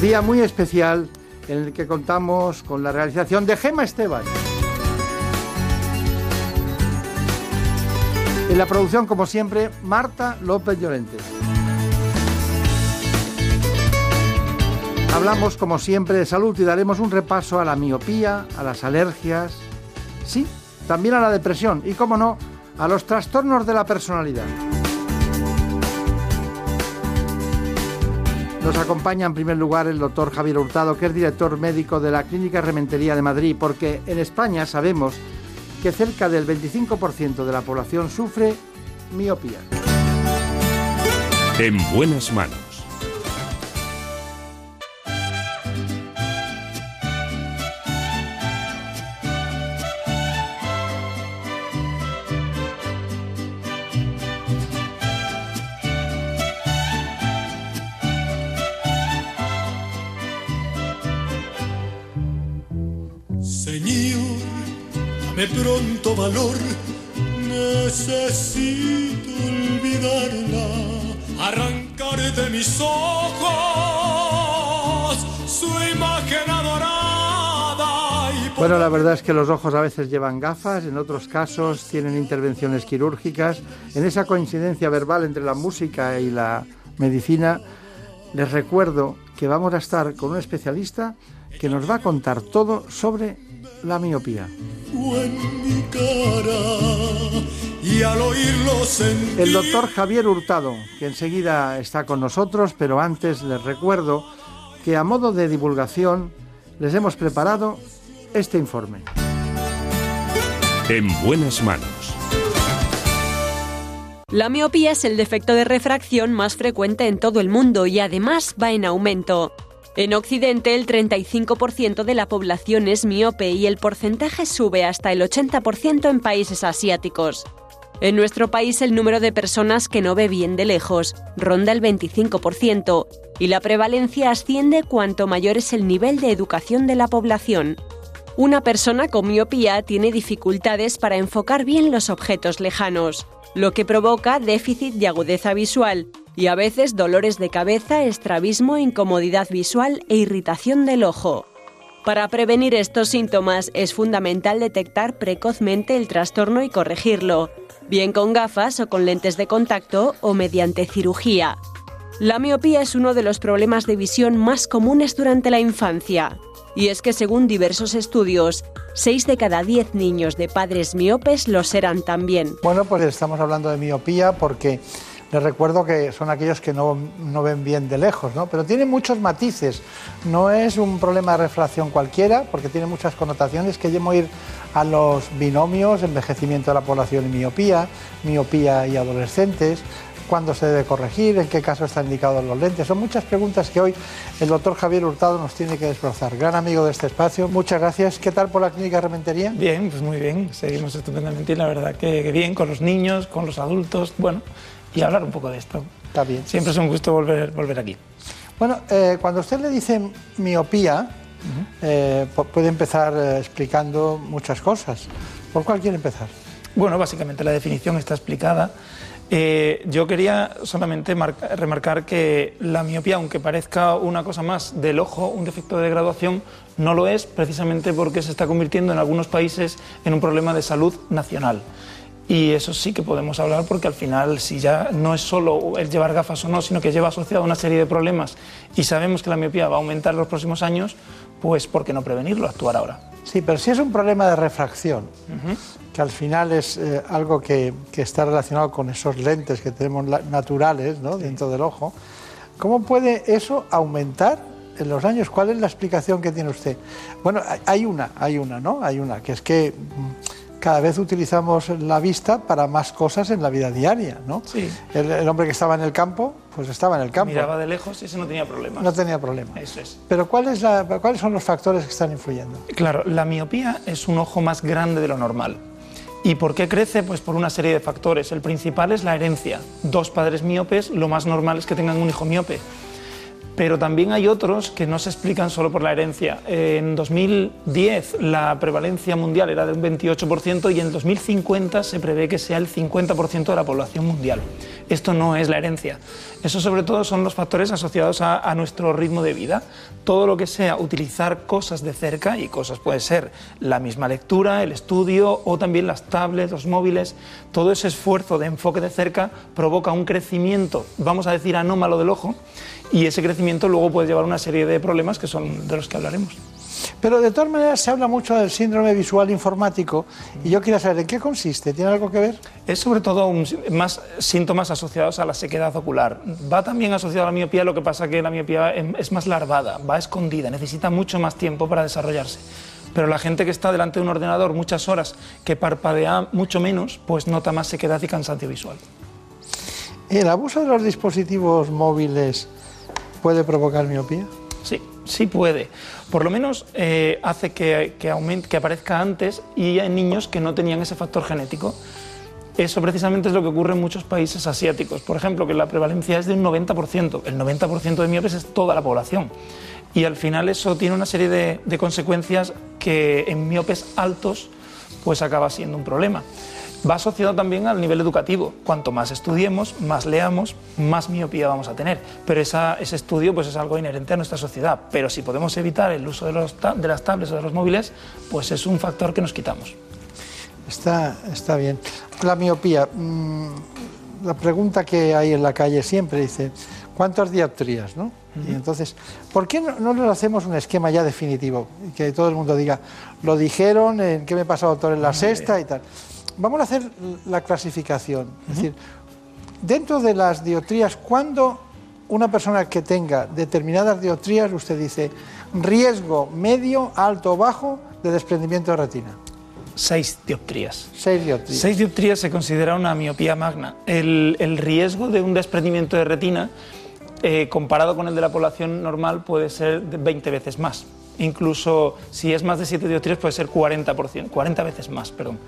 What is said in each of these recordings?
Día muy especial en el que contamos con la realización de Gema Esteban. En la producción, como siempre, Marta López Llorente. Hablamos, como siempre, de salud y daremos un repaso a la miopía, a las alergias, sí, también a la depresión y, como no, a los trastornos de la personalidad. Nos acompaña en primer lugar el doctor Javier Hurtado, que es director médico de la Clínica Rementería de Madrid, porque en España sabemos que cerca del 25% de la población sufre miopía. En buenas manos. Pronto valor, necesito olvidarla, arrancar de mis ojos su imagen adorada. Bueno, la verdad es que los ojos a veces llevan gafas, en otros casos tienen intervenciones quirúrgicas. En esa coincidencia verbal entre la música y la medicina, les recuerdo que vamos a estar con un especialista que nos va a contar todo sobre la miopía. El doctor Javier Hurtado, que enseguida está con nosotros, pero antes les recuerdo que a modo de divulgación les hemos preparado este informe. En buenas manos. La miopía es el defecto de refracción más frecuente en todo el mundo y además va en aumento. En Occidente el 35% de la población es miope y el porcentaje sube hasta el 80% en países asiáticos. En nuestro país el número de personas que no ve bien de lejos ronda el 25% y la prevalencia asciende cuanto mayor es el nivel de educación de la población. Una persona con miopía tiene dificultades para enfocar bien los objetos lejanos, lo que provoca déficit de agudeza visual y a veces dolores de cabeza, estrabismo, incomodidad visual e irritación del ojo. Para prevenir estos síntomas es fundamental detectar precozmente el trastorno y corregirlo, bien con gafas o con lentes de contacto o mediante cirugía. La miopía es uno de los problemas de visión más comunes durante la infancia. Y es que según diversos estudios, 6 de cada 10 niños de padres miopes lo serán también. Bueno, pues estamos hablando de miopía porque les recuerdo que son aquellos que no, no ven bien de lejos, ¿no? Pero tiene muchos matices. No es un problema de refracción cualquiera, porque tiene muchas connotaciones que llevo a ir a los binomios, envejecimiento de la población y miopía, miopía y adolescentes, cuándo se debe corregir, en qué caso están indicados los lentes. Son muchas preguntas que hoy el doctor Javier Hurtado nos tiene que desbrozar. Gran amigo de este espacio, muchas gracias. ¿Qué tal por la clínica Rementería? Bien, pues muy bien, seguimos estupendamente y la verdad que, bien con los niños, con los adultos, bueno, y hablar un poco de esto. Está bien. Siempre es un gusto volver, volver aquí. Bueno, eh, cuando usted le dice miopía, eh, pu- puede empezar eh, explicando muchas cosas. ¿Por cuál quiere empezar? Bueno, básicamente la definición está explicada. Eh, yo quería solamente marca- remarcar que la miopía, aunque parezca una cosa más del ojo, un defecto de graduación, no lo es precisamente porque se está convirtiendo en algunos países en un problema de salud nacional. Y eso sí que podemos hablar porque al final, si ya no es solo el llevar gafas o no, sino que lleva asociado una serie de problemas y sabemos que la miopía va a aumentar en los próximos años, pues ¿por qué no prevenirlo, actuar ahora? Sí, pero si es un problema de refracción, que al final es eh, algo que, que está relacionado con esos lentes que tenemos naturales ¿no? dentro del ojo, ¿cómo puede eso aumentar en los años? ¿Cuál es la explicación que tiene usted? Bueno, hay- hay una, hay una, ¿no? Hay una, que es que mm, cada vez utilizamos la vista para más cosas en la vida diaria, ¿no? Sí. El, el hombre que estaba en el campo pues estaba en el campo. Miraba de lejos y ese no tenía problema. No tenía problema. Eso es. Pero ¿cuál es la- ¿cuáles son los factores que están influyendo? Claro, la miopía es un ojo más grande de lo normal. ¿Y por qué crece? Pues por una serie de factores. El principal es la herencia. Dos padres miopes, lo más normal es que tengan un hijo miope. Pero también hay otros que no se explican solo por la herencia. En 2010 la prevalencia mundial era de un 28% y en 2050 se prevé que sea el 50% de la población mundial. Esto no es la herencia. Eso sobre todo son los factores asociados a, a nuestro ritmo de vida. Todo lo que sea utilizar cosas de cerca, y cosas puede ser la misma lectura, el estudio o también las tablets, los móviles, todo ese esfuerzo de enfoque de cerca provoca un crecimiento, vamos a decir, anómalo del ojo y ese crecimiento luego puede llevar a una serie de problemas que son de los que hablaremos. Pero de todas maneras se habla mucho del síndrome visual informático y yo quiero saber en qué consiste. ¿Tiene algo que ver? Es sobre todo un- más síntomas asociados a la sequedad ocular. Va también asociado a la miopía, lo que pasa que la miopía es más larvada, va escondida, necesita mucho más tiempo para desarrollarse. Pero la gente que está delante de un ordenador muchas horas, que parpadea mucho menos, pues nota más sequedad y cansancio visual. ¿El abuso de los dispositivos móviles puede provocar miopía? Sí, sí puede. Por lo menos eh, hace que, que, aumente- que aparezca antes y en niños que no tenían ese factor genético. Eso precisamente es lo que ocurre en muchos países asiáticos. Por ejemplo, que la prevalencia es de un 90%. El 90% de miopes es toda la población. Y al final eso tiene una serie de, de consecuencias que en miopes altos pues acaba siendo un problema. Va asociado también al nivel educativo. Cuanto más estudiemos, más leamos, más miopía vamos a tener. Pero esa- ese estudio pues, es algo inherente a nuestra sociedad. Pero si podemos evitar el uso de, los ta- de las tablets o de los móviles, pues es un factor que nos quitamos. Está, está bien. La miopía. mm, la pregunta que hay en la calle siempre dice, ¿cuántas dioptrías? ¿no? Y entonces, ¿por qué no, no nos hacemos un esquema ya definitivo? Que todo el mundo diga, lo dijeron, en qué me pasa, doctor, en la sexta y tal. Vamos a hacer la clasificación. Es decir, dentro de las dioptrías, ¿cuándo una persona que tenga determinadas dioptrías, usted dice, riesgo medio, alto o bajo de desprendimiento de retina? Seis dioptrías. Seis dioptrías. Seis dioptrías se considera una miopía magna. El, el riesgo de un desprendimiento de retina, eh, comparado con el de la población normal, puede ser de 20 veces más. Incluso si es más de 7 dioptrías, puede ser 40%, 40 veces más, perdón.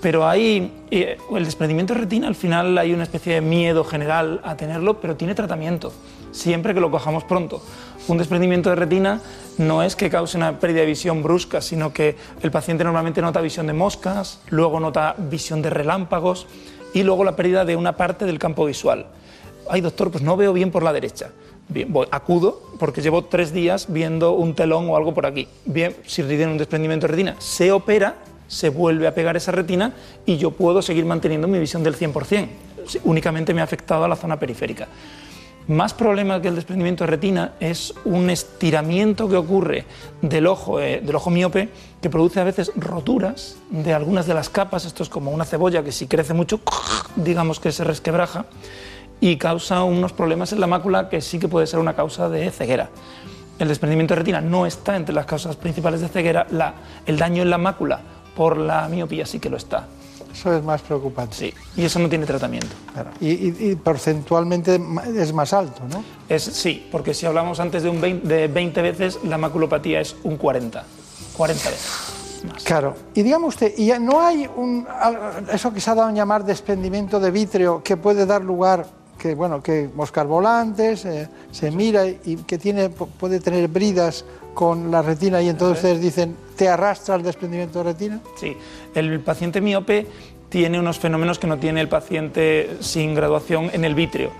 Pero hay eh, el desprendimiento de retina, al final hay una especie de miedo general a tenerlo, pero tiene tratamiento, siempre que lo cojamos pronto. Un desprendimiento de retina no es que cause una pérdida de visión brusca, sino que el paciente normalmente nota visión de moscas, luego nota visión de relámpagos y luego la pérdida de una parte del campo visual. Ay, doctor, pues no veo bien por la derecha. Bien, voy, acudo porque llevo tres días viendo un telón o algo por aquí. Bien, si tiene un desprendimiento de retina, se opera, se vuelve a pegar esa retina y yo puedo seguir manteniendo mi visión del 100%. Sí, Únicamente me ha afectado a la zona periférica. Más problema que el desprendimiento de retina es un estiramiento que ocurre del ojo, eh, del ojo miope que produce a veces roturas de algunas de las capas. Esto es como una cebolla que si crece mucho, digamos que se resquebraja y causa unos problemas en la mácula que sí que puede ser una causa de ceguera. El desprendimiento de retina no está entre las causas principales de ceguera, el daño en la mácula por la miopía sí que lo está. Eso es más preocupante. Sí, y eso no tiene tratamiento. Claro. Y, y- y porcentualmente es más alto, ¿no? Es, sí, porque si hablamos antes de, un 20, de 20 veces, la maculopatía es un 40. 40 veces. Más. Claro. Y digamos usted, ¿y no hay un, eso que se ha dado en llamar desprendimiento de vítreo que puede dar lugar, que bueno, que moscas volantes, eh, se mira y que tiene, pu- puede tener bridas con la retina y entonces ustedes dicen, ¿te arrastra el desprendimiento de retina? Sí, el paciente miope tiene unos fenómenos que no tiene el paciente sin graduación en el vítreo.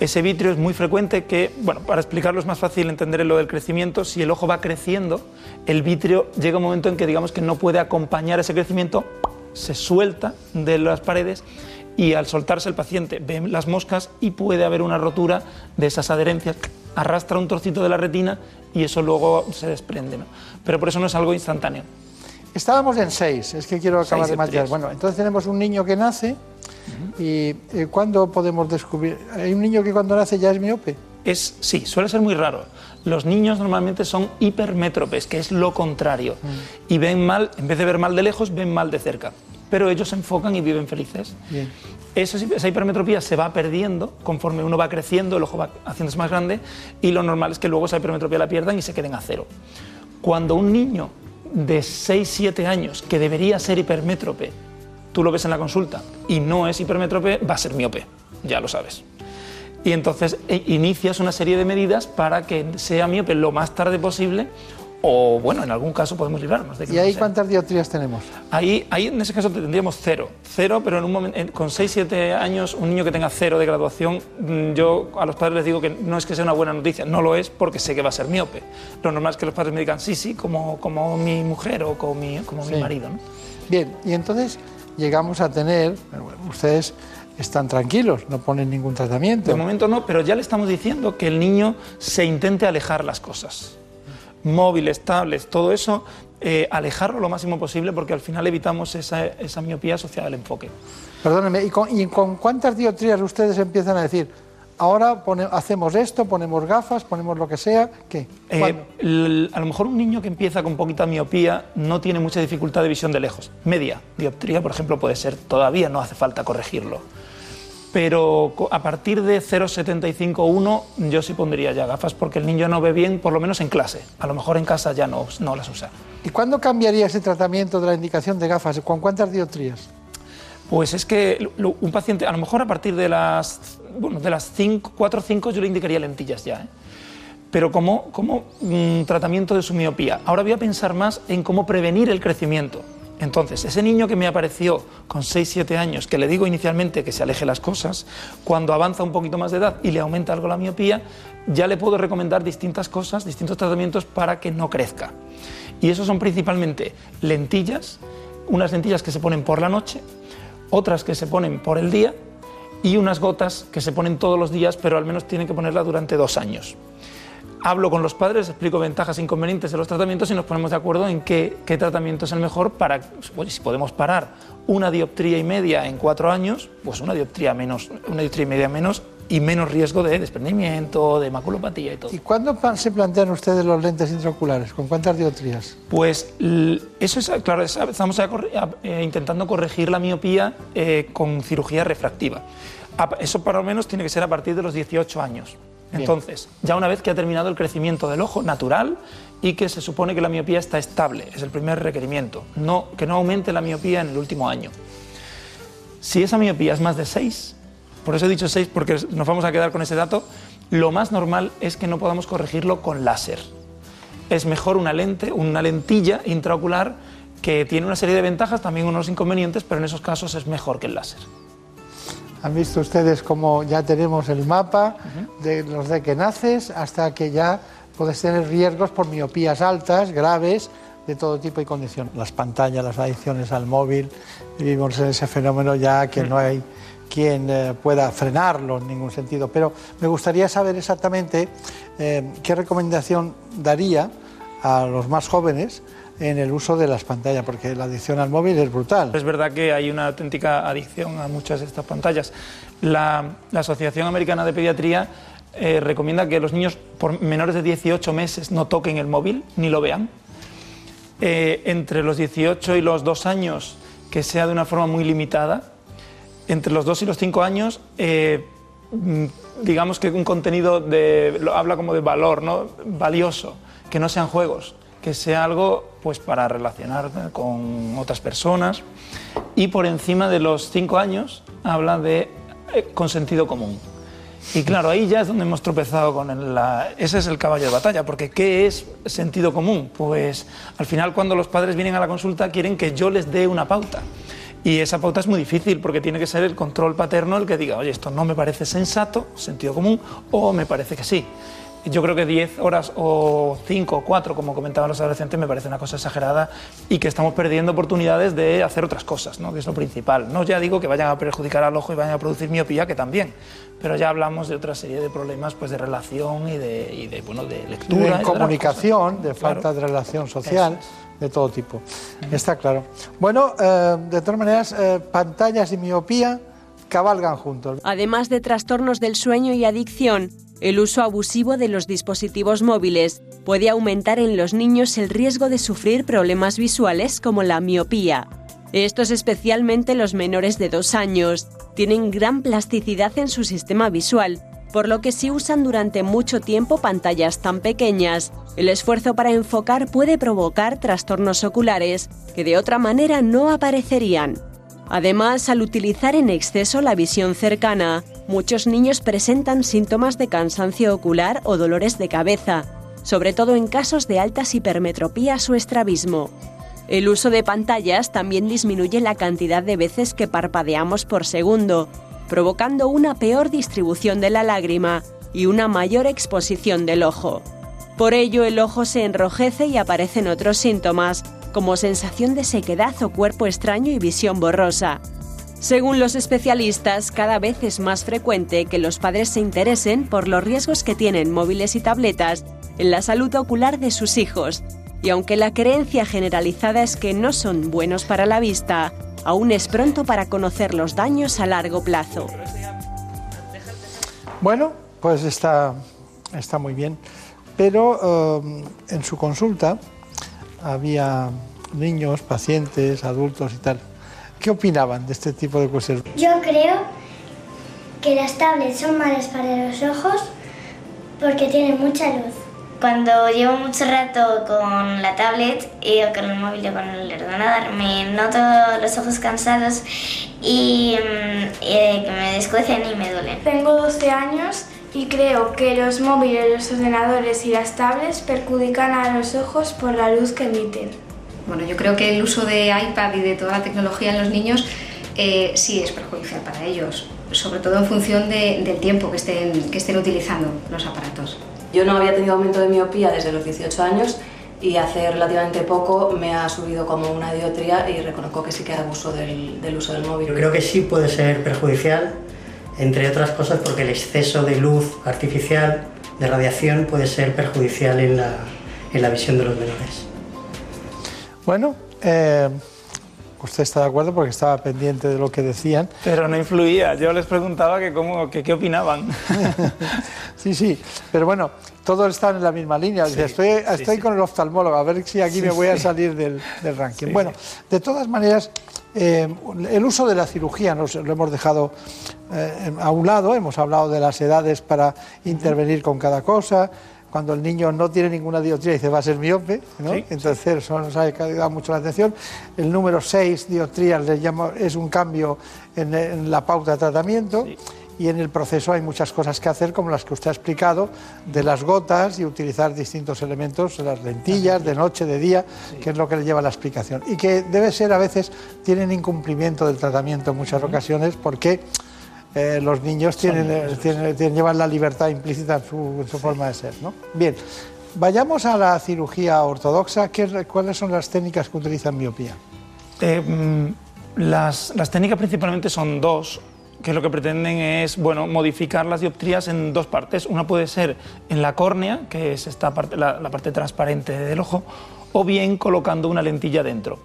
Ese vítreo es muy frecuente que, bueno, para explicarlo es más fácil entender lo del crecimiento, si el ojo va creciendo, el vítreo llega un momento en que digamos que no puede acompañar ese crecimiento, se suelta de las paredes y al soltarse el paciente ve las moscas y puede haber una rotura de esas adherencias, arrastra un trocito de la retina y eso luego se desprende. ¿no? Pero por eso no es algo instantáneo. Estábamos en seis, es que quiero acabar de dioptrías. Bueno, entonces tenemos un niño que nace y eh, ¿cuándo podemos descubrir? Hay un niño que cuando nace ya es miope. Es, sí, suele ser muy raro. Los niños normalmente son hipermétropes, que es lo contrario. Y ven mal, en vez de ver mal de lejos, ven mal de cerca. Pero ellos se enfocan y viven felices. esa hipermetropía se va perdiendo conforme uno va creciendo, el ojo va haciéndose más grande y lo normal es que luego esa hipermetropía la pierdan y se queden a cero. Cuando un niño de 6-7 años, que debería ser hipermétrope, tú lo ves en la consulta y no es hipermétrope, va a ser miope, ya lo sabes. Y entonces eh, inicias una serie de medidas para que sea miope lo más tarde posible o bueno, en algún caso podemos librarnos de que ¿Y ahí cuántas dioptrías tenemos? Ahí, ahí en ese caso tendríamos cero, cero, pero en un momento, con 6-7 años, un niño que tenga cero de graduación, mm, yo a los padres les digo que no es que sea una buena noticia, no lo es porque sé que va a ser miope. Lo normal es que los padres me digan sí, sí, como, como mi mujer o como mi, como mi marido. ¿no? Bien, y entonces llegamos a tener, ustedes están tranquilos, no ponen ningún tratamiento. De momento no, pero ya le estamos diciendo que el niño se intente alejar las cosas móviles, tablets, todo eso, eh, alejarlo lo máximo posible porque al final evitamos esa, miopía asociada al enfoque. Perdóneme, ¿y con, cuántas dioptrías ustedes empiezan a decir? Ahora hacemos esto, ponemos gafas, ponemos lo que sea, ¿qué? Eh, a lo mejor un niño que empieza con poquita miopía no tiene mucha dificultad de visión de lejos. Media dioptría, por ejemplo, puede ser, todavía no hace falta corregirlo pero a partir de 0,75-1 yo sí pondría ya gafas porque el niño no ve bien, por lo menos en clase. A lo mejor en casa ya no, no las usa. ¿Y cuándo cambiaría ese tratamiento de la indicación de gafas? ¿Con cuántas dioptrías? Pues es que un paciente, a lo mejor a partir de las, bueno, de las 4 o 5 yo le indicaría lentillas ya. ¿eh? Pero como, como mm, tratamiento de su miopía. Ahora voy a pensar más en cómo prevenir el crecimiento. Entonces, ese niño que me apareció con 6-7 años, que le digo inicialmente que se aleje las cosas, cuando avanza un poquito más de edad y le aumenta algo la miopía, ya le puedo recomendar distintas cosas, distintos tratamientos para que no crezca. Y esos son principalmente lentillas, unas lentillas que se ponen por la noche, otras que se ponen por el día y unas gotas que se ponen todos los días, pero al menos tienen que ponerla durante dos años hablo con los padres, explico ventajas e inconvenientes de los tratamientos y nos ponemos de acuerdo en qué, tratamiento es el mejor para, si podemos parar una dioptría y media en cuatro años, pues una dioptría menos, una dioptría y media menos y menos riesgo de desprendimiento, de maculopatía y todo. ¿Y cuándo se plantean ustedes los lentes intraoculares? ¿Con cuántas dioptrías? Pues eso es, claro, estamos eh, intentando corregir la miopía eh, con cirugía refractiva. Eso por lo menos tiene que ser a partir de los 18 años. Entonces, ya una vez que ha terminado el crecimiento del ojo natural y que se supone que la miopía está estable, es el primer requerimiento, que no aumente la miopía en el último año. Si esa miopía es más de 6, por eso he dicho 6 porque nos vamos a quedar con ese dato, lo más normal es que no podamos corregirlo con láser. Es mejor una lente, una lentilla intraocular que tiene una serie de ventajas, también unos inconvenientes, pero en esos casos es mejor que el láser. Han visto ustedes cómo ya tenemos el mapa de los de que naces hasta que ya puedes tener riesgos por miopías altas, graves, de todo tipo y condición. Las pantallas, las adicciones al móvil, vivimos en ese fenómeno ya que no hay quien eh, pueda frenarlo en ningún sentido. Pero me gustaría saber exactamente eh, qué recomendación daría a los más jóvenes en el uso de las pantallas, porque la adicción al móvil es brutal. Es verdad que hay una auténtica adicción a muchas de estas pantallas. La, Asociación Americana de Pediatría eh, recomienda que los niños por menores de 18 meses no toquen el móvil ni lo vean. Eh, entre los 18 y los 2 años, que sea de una forma muy limitada. Entre los 2 y los 5 años, eh, mm, digamos que un contenido de, habla como de valor, ¿no? valioso, que no sean juegos que sea algo pues para relacionar con otras personas y por encima de los cinco años habla de eh, con sentido común. Y claro, ahí ya es donde hemos tropezado con la... Ese es el caballo de batalla, porque ¿qué es sentido común? Pues al final cuando los padres vienen a la consulta quieren que yo les dé una pauta. Y esa pauta es muy difícil porque tiene que ser el control paterno el que diga, oye, esto no me parece sensato, sentido común, o me parece que sí yo creo que 10 horas o 5 o 4, como comentaban los adolescentes, me parece una cosa exagerada y que estamos perdiendo oportunidades de hacer otras cosas, ¿no? que es lo principal. No ya digo que vayan a perjudicar al ojo y vayan a producir miopía, que también, pero ya hablamos de otra serie de problemas pues, de relación y de, de, bueno, de lectura. De comunicación, de falta de relación social. De todo tipo. Está claro. Bueno, eh, de todas maneras, eh, pantallas y miopía cabalgan juntos. Además de trastornos del sueño y adicción, el uso abusivo de los dispositivos móviles puede aumentar en los niños el riesgo de sufrir problemas visuales como la miopía. Estos especialmente los menores de dos años tienen gran plasticidad en su sistema visual, por lo que si usan durante mucho tiempo pantallas tan pequeñas, el esfuerzo para enfocar puede provocar trastornos oculares que de otra manera no aparecerían. Además, al utilizar en exceso la visión cercana, muchos niños presentan síntomas de cansancio ocular o dolores de cabeza, sobre todo en casos de altas hipermetropías o estrabismo. El uso de pantallas también disminuye la cantidad de veces que parpadeamos por segundo, provocando una peor distribución de la lágrima y una mayor exposición del ojo. Por ello, el ojo se enrojece y aparecen otros síntomas, como sensación de sequedad o cuerpo extraño y visión borrosa. Según los especialistas, cada vez es más frecuente que los padres se interesen por los riesgos que tienen móviles y tabletas en la salud ocular de sus hijos, y aunque la creencia generalizada es que no son buenos para la vista, aún es pronto para conocer los daños a largo plazo. Bueno, pues está, está muy bien, pero eh, en su consulta había niños, pacientes, adultos y tal. ¿Qué opinaban de este tipo de cuestiones? Yo creo que las tablets son malas para los ojos porque tienen mucha luz. Cuando llevo mucho rato con la tablet o con el móvil o con el ordenador, me noto los ojos cansados y mm, eh, que me descuecen y me duelen. Tengo 12 años y creo que los móviles, los ordenadores y las tablets perjudican a los ojos por la luz que emiten. Bueno, yo creo que el uso de iPad y de toda la tecnología en los niños eh, sí es perjudicial para ellos, sobre todo en función de- del tiempo que estén, que estén utilizando los aparatos. Yo no había tenido aumento de miopía desde los 18 años y hace relativamente poco me ha subido como una dioptría y reconozco que sí que abuso del, del uso del móvil. Yo creo que sí puede ser perjudicial, entre otras cosas porque el exceso de luz artificial, de radiación, puede ser perjudicial en la, en la visión de los menores. Bueno, eh, usted está de acuerdo porque estaba pendiente de lo que decían. Pero no influía. Yo les preguntaba que cómo, que qué opinaban. Sí, sí, pero bueno, todos están en la misma línea. Estoy estoy con el oftalmólogo, a ver si aquí Sí, me voy a salir del, del ranking. Sí, bueno, de todas maneras, eh, el uso de la cirugía nos lo hemos dejado eh, a un lado, hemos hablado de las edades para intervenir con cada cosa. Cuando el niño no tiene ninguna dioptría, dice va a ser miope, ¿no? Sí, entonces eso nos ha llamado mucho la atención. El número 6, dioptrías, le llamo- es un cambio en, en la pauta de tratamiento. Y en el proceso hay muchas cosas que hacer, como las que usted ha explicado, de las gotas y utilizar distintos elementos, las lentillas, de noche, de día, que es lo que le lleva a la explicación. Y que debe ser, a veces, tienen incumplimiento del tratamiento en muchas ocasiones, porque eh, los niños tienen, tienen- tienen- llevan la libertad implícita en su, en su forma de ser. ¿no? Bien, vayamos a la cirugía ortodoxa. ¿Qué- ¿Cuáles son las técnicas que utilizan miopía? Eh, mm, las, las técnicas principalmente son dos, que lo que pretenden es bueno, modificar las dioptrías en dos partes. Una puede ser en la córnea, que es esta parte, la, parte transparente del ojo, o bien colocando una lentilla dentro.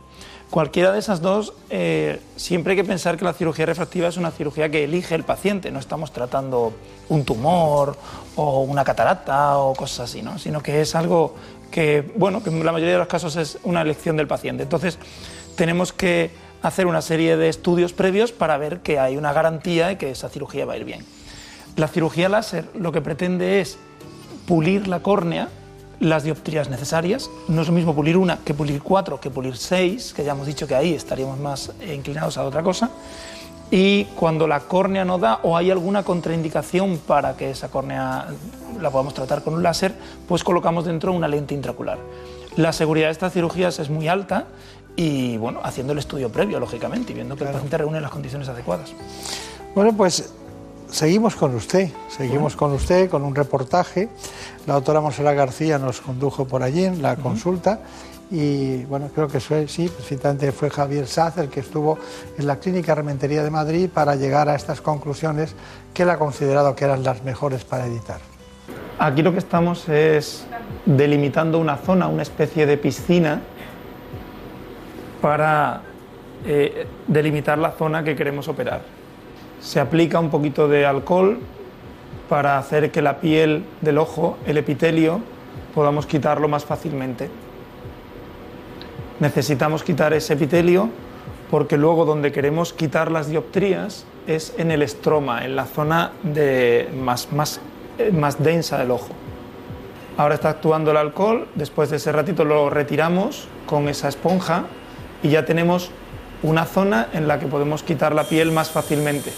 Cualquiera de esas dos, eh, siempre hay que pensar que la cirugía refractiva es una cirugía que elige el paciente, no estamos tratando un tumor o una catarata o cosas así, ¿no? sino que es algo que, bueno, que en la mayoría de los casos es una elección del paciente. Entonces, tenemos que hacer una serie de estudios previos para ver que hay una garantía de que esa cirugía va a ir bien. La cirugía láser lo que pretende es pulir la córnea, las dioptrías necesarias. No es lo mismo pulir una que pulir cuatro, que pulir seis, que ya hemos dicho que ahí estaríamos más eh, inclinados a otra cosa. Y cuando la córnea no da o hay alguna contraindicación para que esa córnea la podamos tratar con un láser, pues colocamos dentro una lente intraocular. La seguridad de estas cirugías es muy alta y, bueno, haciendo el estudio previo, lógicamente, y viendo que el paciente reúne las condiciones adecuadas. Bueno, pues seguimos con usted, seguimos con usted con un reportaje. La doctora Monserrat García nos condujo por allí en la consulta y bueno, creo que fue, sí, precisamente fue Javier Saz el que estuvo en la Clínica Rementería de Madrid para llegar a estas conclusiones que él ha considerado que eran las mejores para editar. Aquí lo que estamos es delimitando una zona, una especie de piscina, para eh, delimitar la zona que queremos operar. Se aplica un poquito de alcohol para hacer que la piel del ojo, el epitelio, podamos quitarlo más fácilmente. Necesitamos quitar ese epitelio porque luego donde queremos quitar las dioptrías es en el estroma, en la zona de más, más, eh, más densa del ojo. Ahora está actuando el alcohol, después de ese ratito lo retiramos con esa esponja y ya tenemos una zona en la que podemos quitar la piel más fácilmente.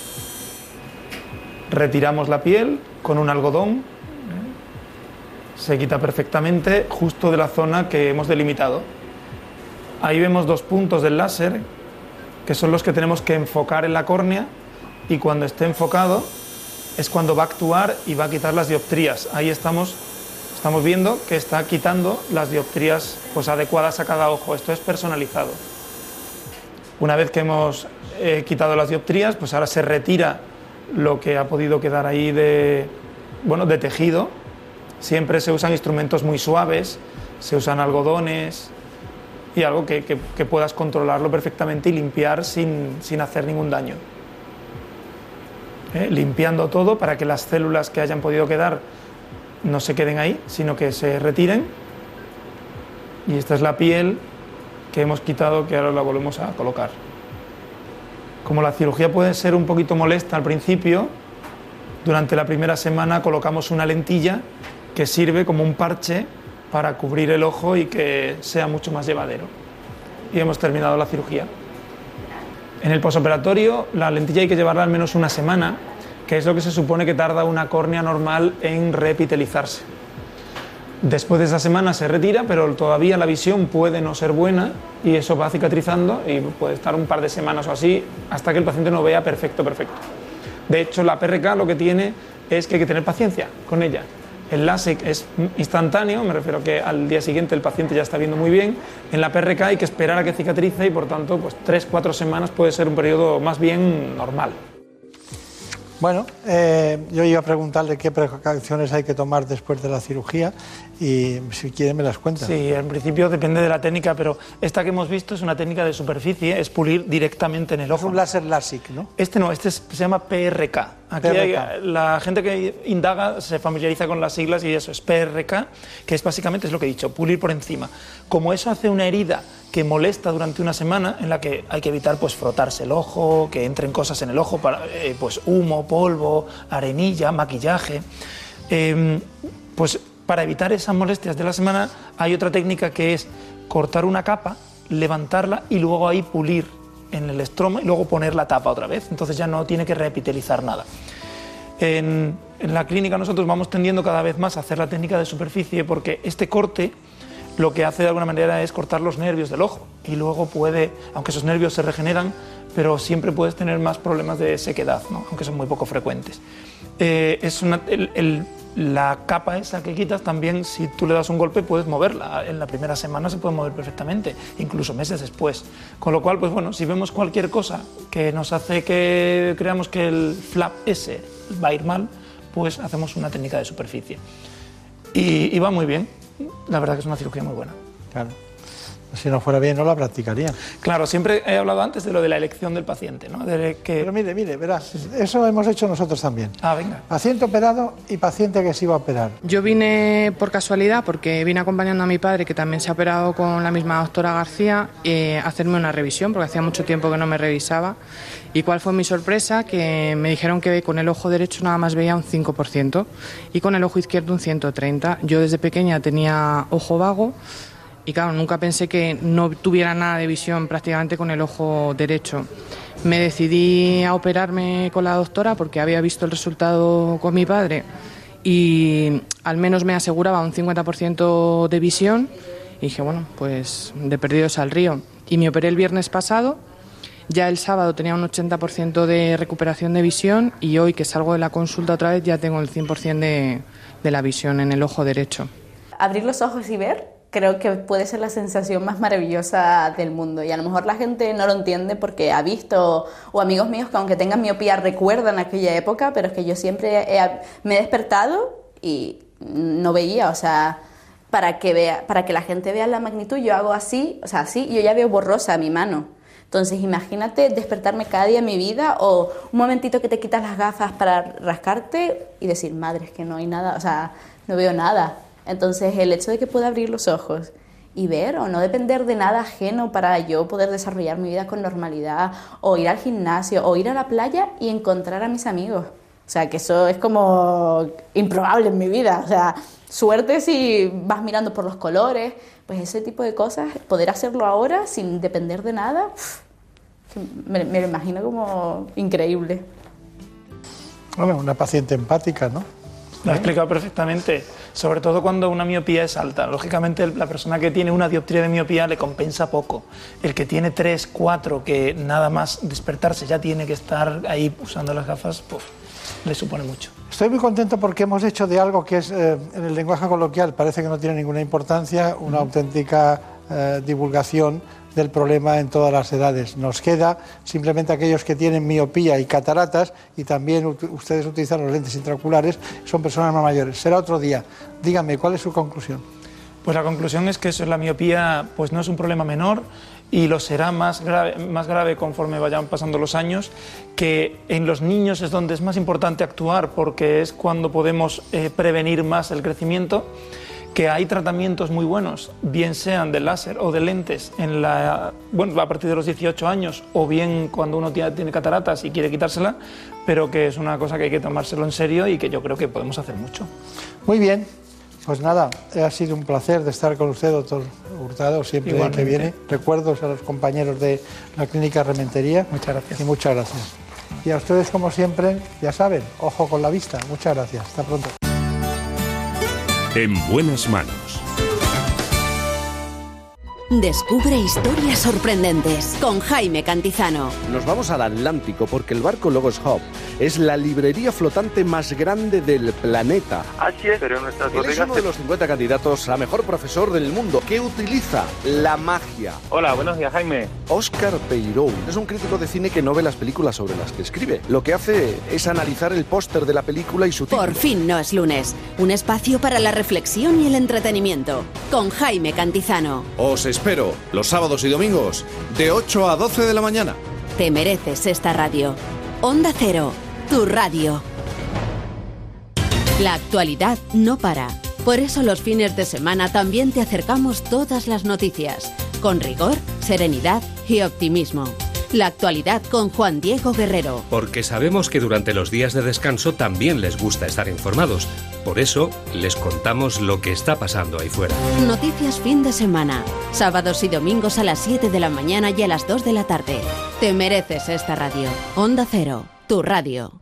Retiramos la piel con un algodón, ¿eh? se quita perfectamente justo de la zona que hemos delimitado. Ahí vemos dos puntos del láser que son los que tenemos que enfocar en la córnea y cuando esté enfocado es cuando va a actuar y va a quitar las dioptrías. Ahí estamos, estamos viendo que está quitando las dioptrías pues, adecuadas a cada ojo. Esto es personalizado. Una vez que hemos eh, quitado las dioptrías, pues ahora se retira lo que ha podido quedar ahí de, bueno, de tejido. Siempre se usan instrumentos muy suaves, se usan algodones y algo que, que- puedas controlarlo perfectamente y limpiar sin, sin hacer ningún daño. ¿Eh? Limpiando todo para que las células que hayan podido quedar no se queden ahí, sino que se retiren. Y esta es la piel que hemos quitado, que ahora la volvemos a colocar. Como la cirugía puede ser un poquito molesta al principio, durante la primera semana colocamos una lentilla que sirve como un parche para cubrir el ojo y que sea mucho más llevadero. Y hemos terminado la cirugía. En el posoperatorio, la lentilla hay que llevarla al menos una semana, que es lo que se supone que tarda una córnea normal en repitelizarse. Después de esa semana se retira, pero todavía la visión puede no ser buena y eso va cicatrizando y puede estar un par de semanas o así hasta que el paciente no vea perfecto, perfecto. De hecho, la PRK lo que tiene es que hay que tener paciencia con ella. El LASIK es instantáneo, me refiero a que al día siguiente el paciente ya está viendo muy bien. En la PRK hay que esperar a que cicatrice y por tanto, pues tres, cuatro semanas puede ser un periodo más bien normal. Bueno, eh, yo iba a preguntarle qué precauciones hay que tomar después de la cirugía y si quiere me las cuenta. Sí, en principio depende de la técnica, pero esta que hemos visto es una técnica de superficie, es pulir directamente en el ojo. Es un láser LASIK, ¿no? Este no, este es- se llama PRK. Aquí hay- la gente que indaga se familiariza con las siglas y eso es PRK, que es básicamente es lo que he dicho, pulir por encima. Como eso hace una herida que molesta durante una semana, en la que hay que evitar pues frotarse el ojo, que entren cosas en el ojo, para, eh, pues humo, polvo, arenilla, maquillaje. Eh, pues para evitar esas molestias de la semana hay otra técnica que es cortar una capa, levantarla y luego ahí pulir en el estroma y luego poner la tapa otra vez. Entonces ya no tiene que repitelizar nada. En, la clínica nosotros vamos tendiendo cada vez más a hacer la técnica de superficie porque este corte lo que hace de alguna manera es cortar los nervios del ojo y luego puede, aunque esos nervios se regeneran, pero siempre puedes tener más problemas de sequedad, ¿no? aunque son muy poco frecuentes. Eh, es el- la capa esa que quitas también, si tú le das un golpe, puedes moverla. En la primera semana se puede mover perfectamente, incluso meses después. Con lo cual, pues bueno, si vemos cualquier cosa que nos hace que creamos que el flap ese va a ir mal, pues hacemos una técnica de superficie. Y, y va muy bien. La verdad que es una cirugía muy buena. Claro. Si no fuera bien, no la practicarían. Claro, siempre he hablado antes de lo de la elección del paciente, ¿no? De que... Pero mire, mire, verás, eso hemos hecho nosotros también. Ah, venga. Paciente operado y paciente que se iba a operar. Yo vine por casualidad porque vine acompañando a mi padre, que también se ha operado con la misma doctora García, eh, a hacerme una revisión, porque hacía mucho tiempo que no me revisaba. ¿Y cuál fue mi sorpresa? Que me dijeron que con el ojo derecho nada más veía un 5% y con el ojo izquierdo un 130%. Yo desde pequeña tenía ojo vago y claro, nunca pensé que no tuviera nada de visión prácticamente con el ojo derecho. Me decidí a operarme con la doctora porque había visto el resultado con mi padre y al menos me aseguraba un 50% de visión y dije, bueno, pues de perdidos al río. Y me operé el viernes pasado, ya el sábado tenía un 80% de recuperación de visión y hoy que salgo de la consulta otra vez ya tengo el 100% de, de la visión en el ojo derecho. abrir los ojos y ver, creo que puede ser la sensación más maravillosa del mundo. Y a lo mejor la gente no lo entiende porque ha visto, o amigos míos que aunque tengan miopía recuerdan aquella época, pero es que yo siempre he- me he despertado y no veía, o sea, para que, vea, para que la gente vea la magnitud, yo hago así, o sea, así, y yo ya veo borrosa mi mano. Entonces, imagínate despertarme cada día en mi vida o un momentito que te quitas las gafas para rascarte y decir, madre, es que no hay nada, o sea, no veo nada. Entonces, el hecho de que pueda abrir los ojos y ver o no depender de nada ajeno para yo poder desarrollar mi vida con normalidad o ir al gimnasio o ir a la playa y encontrar a mis amigos. O sea, que eso es como improbable en mi vida. O sea, suerte si vas mirando por los colores, pues ese tipo de cosas, poder hacerlo ahora sin depender de nada, me, me lo imagino como increíble. Bueno, una paciente empática, ¿no? Lo ha explicado perfectamente, sobre todo cuando una miopía es alta. Lógicamente, la persona que tiene una dioptría de miopía le compensa poco. El que tiene 3, 4, que nada más despertarse ya tiene que estar ahí usando las gafas, pues le supone mucho. Estoy muy contento porque hemos hecho de algo que es, eh, en el lenguaje coloquial, parece que no tiene ninguna importancia, una auténtica eh, divulgación del problema en todas las edades. Nos queda simplemente aquellos que tienen miopía y cataratas y también ustedes utilizan los lentes intraoculares, son personas más mayores. Será otro día. Dígame, ¿cuál es su conclusión? Pues la conclusión es que eso, la miopía pues no es un problema menor y lo será más grave, más grave conforme vayan pasando los años, que en los niños es donde es más importante actuar porque es cuando podemos eh, prevenir más el crecimiento que hay tratamientos muy buenos, bien sean de láser o de lentes, en la, bueno, a partir de los 18 años o bien cuando uno tiene, tiene cataratas y quiere quitársela, pero que es una cosa que hay que tomárselo en serio y que yo creo que podemos hacer mucho. Muy bien, pues nada, ha sido un placer de estar con usted, doctor Hurtado, siempre que viene. Recuerdos a los compañeros de la Clínica Rementería. Muchas gracias. Y muchas gracias. Y a ustedes, como siempre, ya saben, ojo con la vista. Muchas gracias. Hasta pronto. En buenas manos. Descubre historias sorprendentes con Jaime Cantizano. Nos vamos al Atlántico porque el barco Logos Hub es la librería flotante más grande del planeta. Así es, pero nuestras Él es uno de los 50 candidatos a mejor profesor del mundo que utiliza la magia. Hola, buenos días, Jaime. Oscar Peirou es un crítico de cine que no ve las películas sobre las que escribe. Lo que hace es analizar el póster de la película y su título. Por fin no es lunes. Un espacio para la reflexión y el entretenimiento. Con Jaime Cantizano. Os espero los sábados y domingos de 8 a 12 de la mañana. Te mereces esta radio. Onda Cero, tu radio. La actualidad no para. Por eso los fines de semana también te acercamos todas las noticias, con rigor, serenidad y optimismo. La actualidad con Juan Diego Guerrero. Porque sabemos que durante los días de descanso también les gusta estar informados. Por eso les contamos lo que está pasando ahí fuera. Noticias fin de semana. Sábados y domingos a las 7 de la mañana y a las 2 de la tarde. Te mereces esta radio. Onda Cero, tu radio.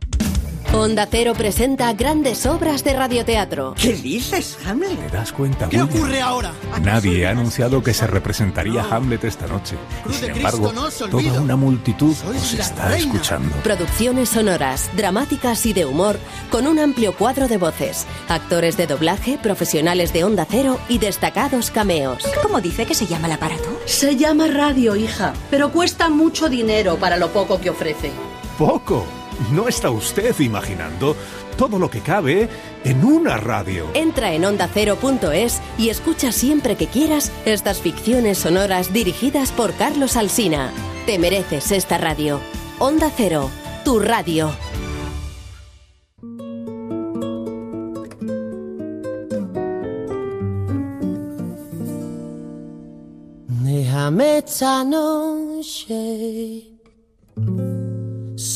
Onda Cero presenta grandes obras de radioteatro. ¿Qué dices, Hamlet? ¿Te das cuenta? ¿Qué William? ocurre ahora? Nadie ha anunciado que se representaría Hamlet esta noche. Y Cruz sin embargo, no toda una multitud os está reina. escuchando. Producciones sonoras, dramáticas y de humor, con un amplio cuadro de voces, actores de doblaje, profesionales de Onda Cero y destacados cameos. ¿Cómo dice que se llama el aparato? Se llama radio, hija, pero cuesta mucho dinero para lo poco que ofrece. ¡Poco! ¿No está usted imaginando todo lo que cabe en una radio? Entra en ondacero.es y escucha siempre que quieras estas ficciones sonoras dirigidas por Carlos Alsina. Te mereces esta radio. Onda Cero, tu radio. Déjame esta noche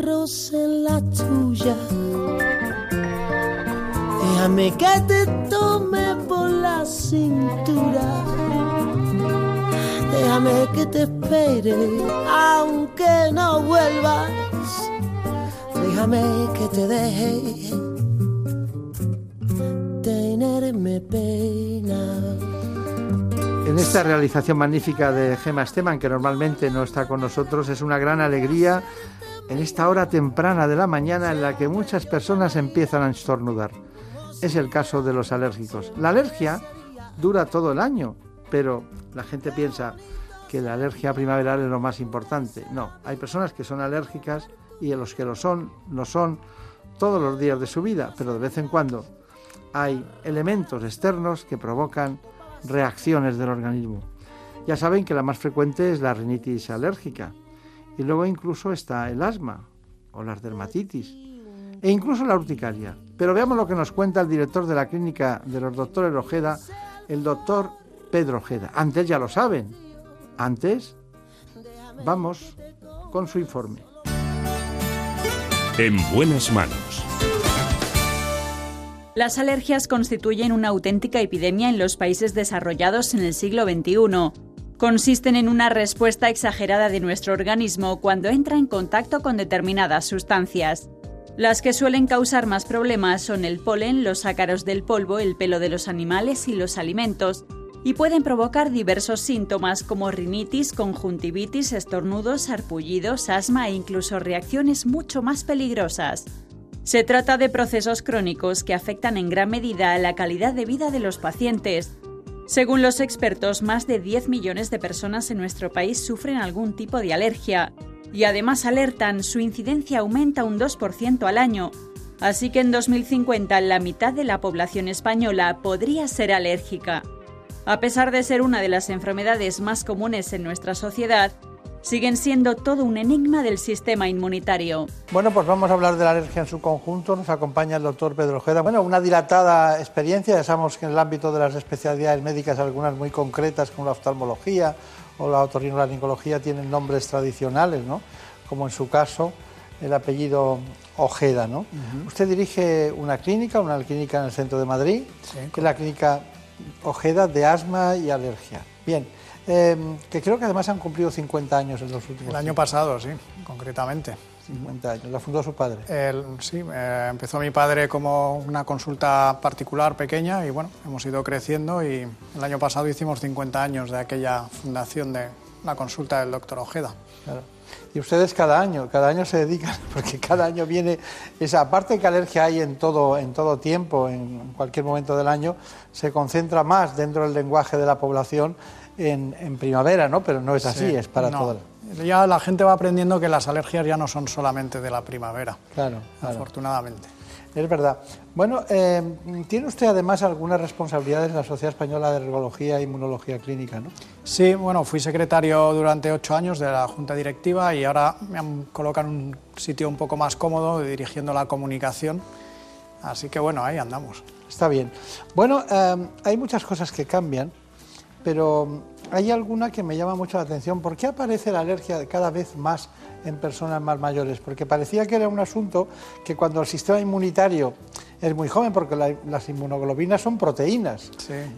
rocen la tuya. Déjame que te tome por la cintura. Déjame que te espere aunque no vuelvas. Déjame que te deje tenerme pena. En esta realización magnífica de Gema Esteban, que normalmente no está con nosotros, es una gran alegría en esta hora temprana de la mañana en la que muchas personas empiezan a estornudar. Es el caso de los alérgicos. La alergia dura todo el año pero la gente piensa que la alergia primaveral es lo más importante. No, hay personas que son alérgicas y a los que lo son, lo son todos los días de su vida, pero de vez en cuando hay elementos externos que provocan reacciones del organismo. Ya saben que la más frecuente es la rinitis alérgica y luego incluso está el asma o las dermatitis e incluso la urticaria. Pero veamos lo que nos cuenta el director de la clínica de los doctores Ojeda, el doctor Pedro Ojeda. Antes ya lo saben. Antes, vamos con su informe. En buenas manos. Las alergias constituyen una auténtica epidemia en los países desarrollados en el siglo XXI. Consisten en una respuesta exagerada de nuestro organismo cuando entra en contacto con determinadas sustancias. Las que suelen causar más problemas son el polen, los ácaros del polvo, el pelo de los animales y los alimentos, y pueden provocar diversos síntomas como rinitis, conjuntivitis, estornudos, sarpullidos, asma e incluso reacciones mucho más peligrosas. Se trata de procesos crónicos que afectan en gran medida a la calidad de vida de los pacientes. Según los expertos, más de 10 millones de personas en nuestro país sufren algún tipo de alergia y además alertan su incidencia aumenta un 2% al año, así que en 2050 la mitad de la población española podría ser alérgica. A pesar de ser una de las enfermedades más comunes en nuestra sociedad, siguen siendo todo un enigma del sistema inmunitario. Bueno, pues vamos a hablar de la alergia en su conjunto. Nos acompaña el doctor Pedro Ojeda. Bueno, una dilatada experiencia. Ya sabemos que en el ámbito de las especialidades médicas, algunas muy concretas, como la oftalmología o la otorrinolaringología, tienen nombres tradicionales, ¿no? Como en su caso, el apellido Ojeda, ¿no? Usted dirige una clínica, una clínica en el centro de Madrid, que es la clínica Ojeda de asma y alergia. Bien, eh, que creo que además han cumplido 50 años en los últimos El año pasado, sí, concretamente. 50 años. ¿La fundó su padre? El- sí, eh, empezó mi padre como una consulta particular pequeña y bueno, hemos ido creciendo y el año pasado hicimos 50 años de aquella fundación de la consulta del doctor Ojeda. Claro. Y ustedes cada año, cada año se dedican, porque cada año viene esa parte que alergia hay en todo, en todo tiempo, en cualquier momento del año, se concentra más dentro del lenguaje de la población en, en primavera, ¿no? Pero no es así, Sí, es para no. toda la... Ya la gente va aprendiendo que las alergias ya no son solamente de la primavera, Claro, claro. afortunadamente. Es verdad. Bueno, eh, tiene usted además algunas responsabilidades en la Sociedad Española de Alergología e Inmunología Clínica, ¿no? Sí, bueno, fui secretario durante ocho años de la Junta Directiva y ahora me han colocado en un sitio un poco más cómodo dirigiendo la comunicación. Así que bueno, ahí andamos. Está bien. Bueno, eh, hay muchas cosas que cambian, pero hay alguna que me llama mucho la atención. ¿Por qué aparece la alergia cada vez más en personas más mayores? Porque parecía que era un asunto que cuando el sistema inmunitario es muy joven, porque la- las inmunoglobinas son proteínas,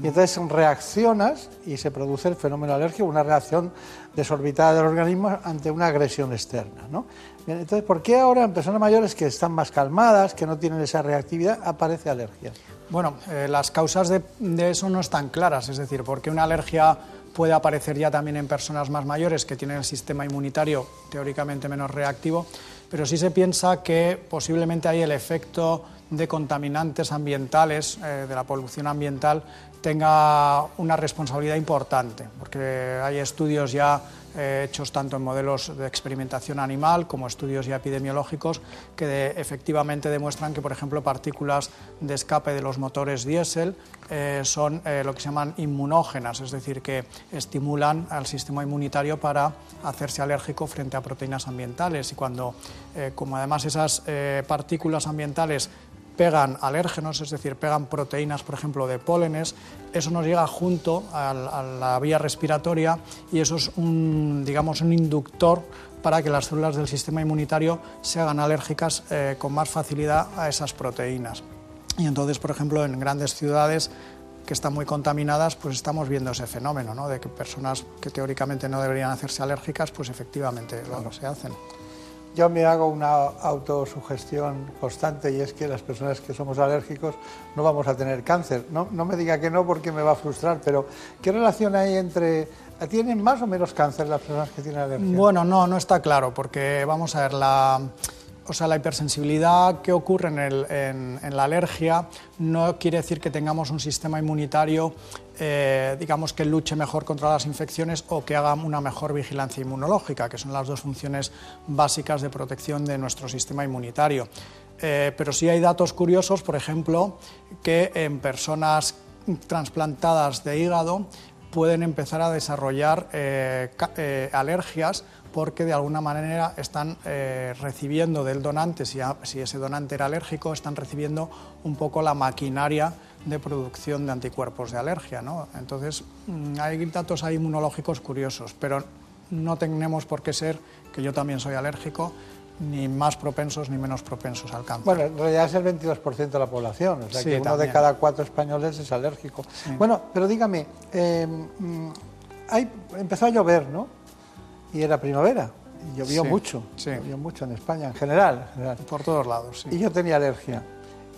y entonces reaccionas y se produce el fenómeno alérgico, una reacción desorbitada del organismo ante una agresión externa. ¿no? Bien, entonces, ¿por qué ahora en personas mayores que están más calmadas, que no tienen esa reactividad, aparece alergia? Bueno, eh, las causas de, de eso no están claras, es decir, porque una alergia puede aparecer ya también en personas más mayores que tienen el sistema inmunitario teóricamente menos reactivo, pero sí se piensa que posiblemente hay el efecto de contaminantes ambientales, eh, de la polución ambiental, tenga una responsabilidad importante, porque hay estudios ya eh, hechos tanto en modelos de experimentación animal como estudios ya epidemiológicos que efectivamente demuestran que, por ejemplo, partículas de escape de los motores diésel eh, son eh, lo que se llaman inmunógenas, es decir, que estimulan al sistema inmunitario para hacerse alérgico frente a proteínas ambientales. Y cuando, como además esas partículas ambientales pegan alérgenos, es decir, pegan proteínas, por ejemplo, de pólenes, eso nos llega junto a, la vía respiratoria y eso es un, digamos, un inductor para que las células del sistema inmunitario se hagan alérgicas eh, con más facilidad a esas proteínas. Y entonces, por ejemplo, en grandes ciudades que están muy contaminadas, pues estamos viendo ese fenómeno, ¿no? de que personas que teóricamente no deberían hacerse alérgicas, pues efectivamente lo se hacen. Yo me hago una autosugestión constante y es que las personas que somos alérgicos no vamos a tener cáncer. No, no me diga que no porque me va a frustrar, pero ¿qué relación hay entre... ¿Tienen más o menos cáncer las personas que tienen alergia? Bueno, no, no está claro, porque vamos a ver, la, o sea, la hipersensibilidad que ocurre en, la alergia no quiere decir que tengamos un sistema inmunitario, eh, digamos, que luche mejor contra las infecciones o que haga una mejor vigilancia inmunológica, que son las dos funciones básicas de protección de nuestro sistema inmunitario. Eh, pero sí hay datos curiosos, por ejemplo, que en personas trasplantadas de hígado pueden empezar a desarrollar eh, alergias porque de alguna manera están eh, recibiendo del donante, si, ese donante era alérgico, están recibiendo un poco la maquinaria de producción de anticuerpos de alergia. ¿no? Entonces, mm, hay datos ahí inmunológicos curiosos, pero no tenemos por qué ser, que yo también soy alérgico, ni más propensos ni menos propensos al cáncer. Bueno, en realidad es el 22% de la población, o sea Sí, que uno también. de cada cuatro españoles es alérgico. Bueno, pero dígame, eh, mm, hay- empezó a llover, ¿no? Y era primavera, y llovió Sí, mucho, sí. llovió mucho en España, en general. en general. Por todos lados, sí. Y yo tenía alergia.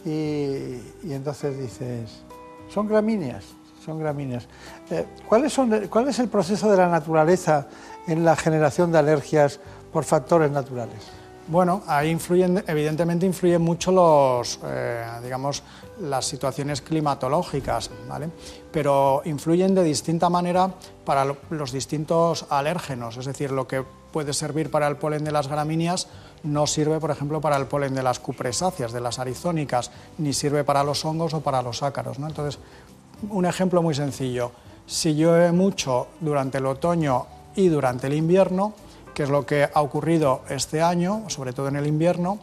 Y, y entonces dices, son gramíneas, son gramíneas. Eh, ¿cuáles son, ¿Cuál es el proceso de la naturaleza en la generación de alergias por factores naturales? Bueno, ahí influyen, evidentemente influyen mucho los, eh, digamos, las situaciones climatológicas, ¿vale? Pero influyen de distinta manera para lo- los distintos alérgenos, es decir, lo que puede servir para el polen de las gramíneas no sirve, por ejemplo, para el polen de las cupresáceas, de las arizónicas, ni sirve para los hongos o para los ácaros, ¿no? Entonces, un ejemplo muy sencillo, si llueve mucho durante el otoño y durante el invierno, que es lo que ha ocurrido este año, sobre todo en el invierno.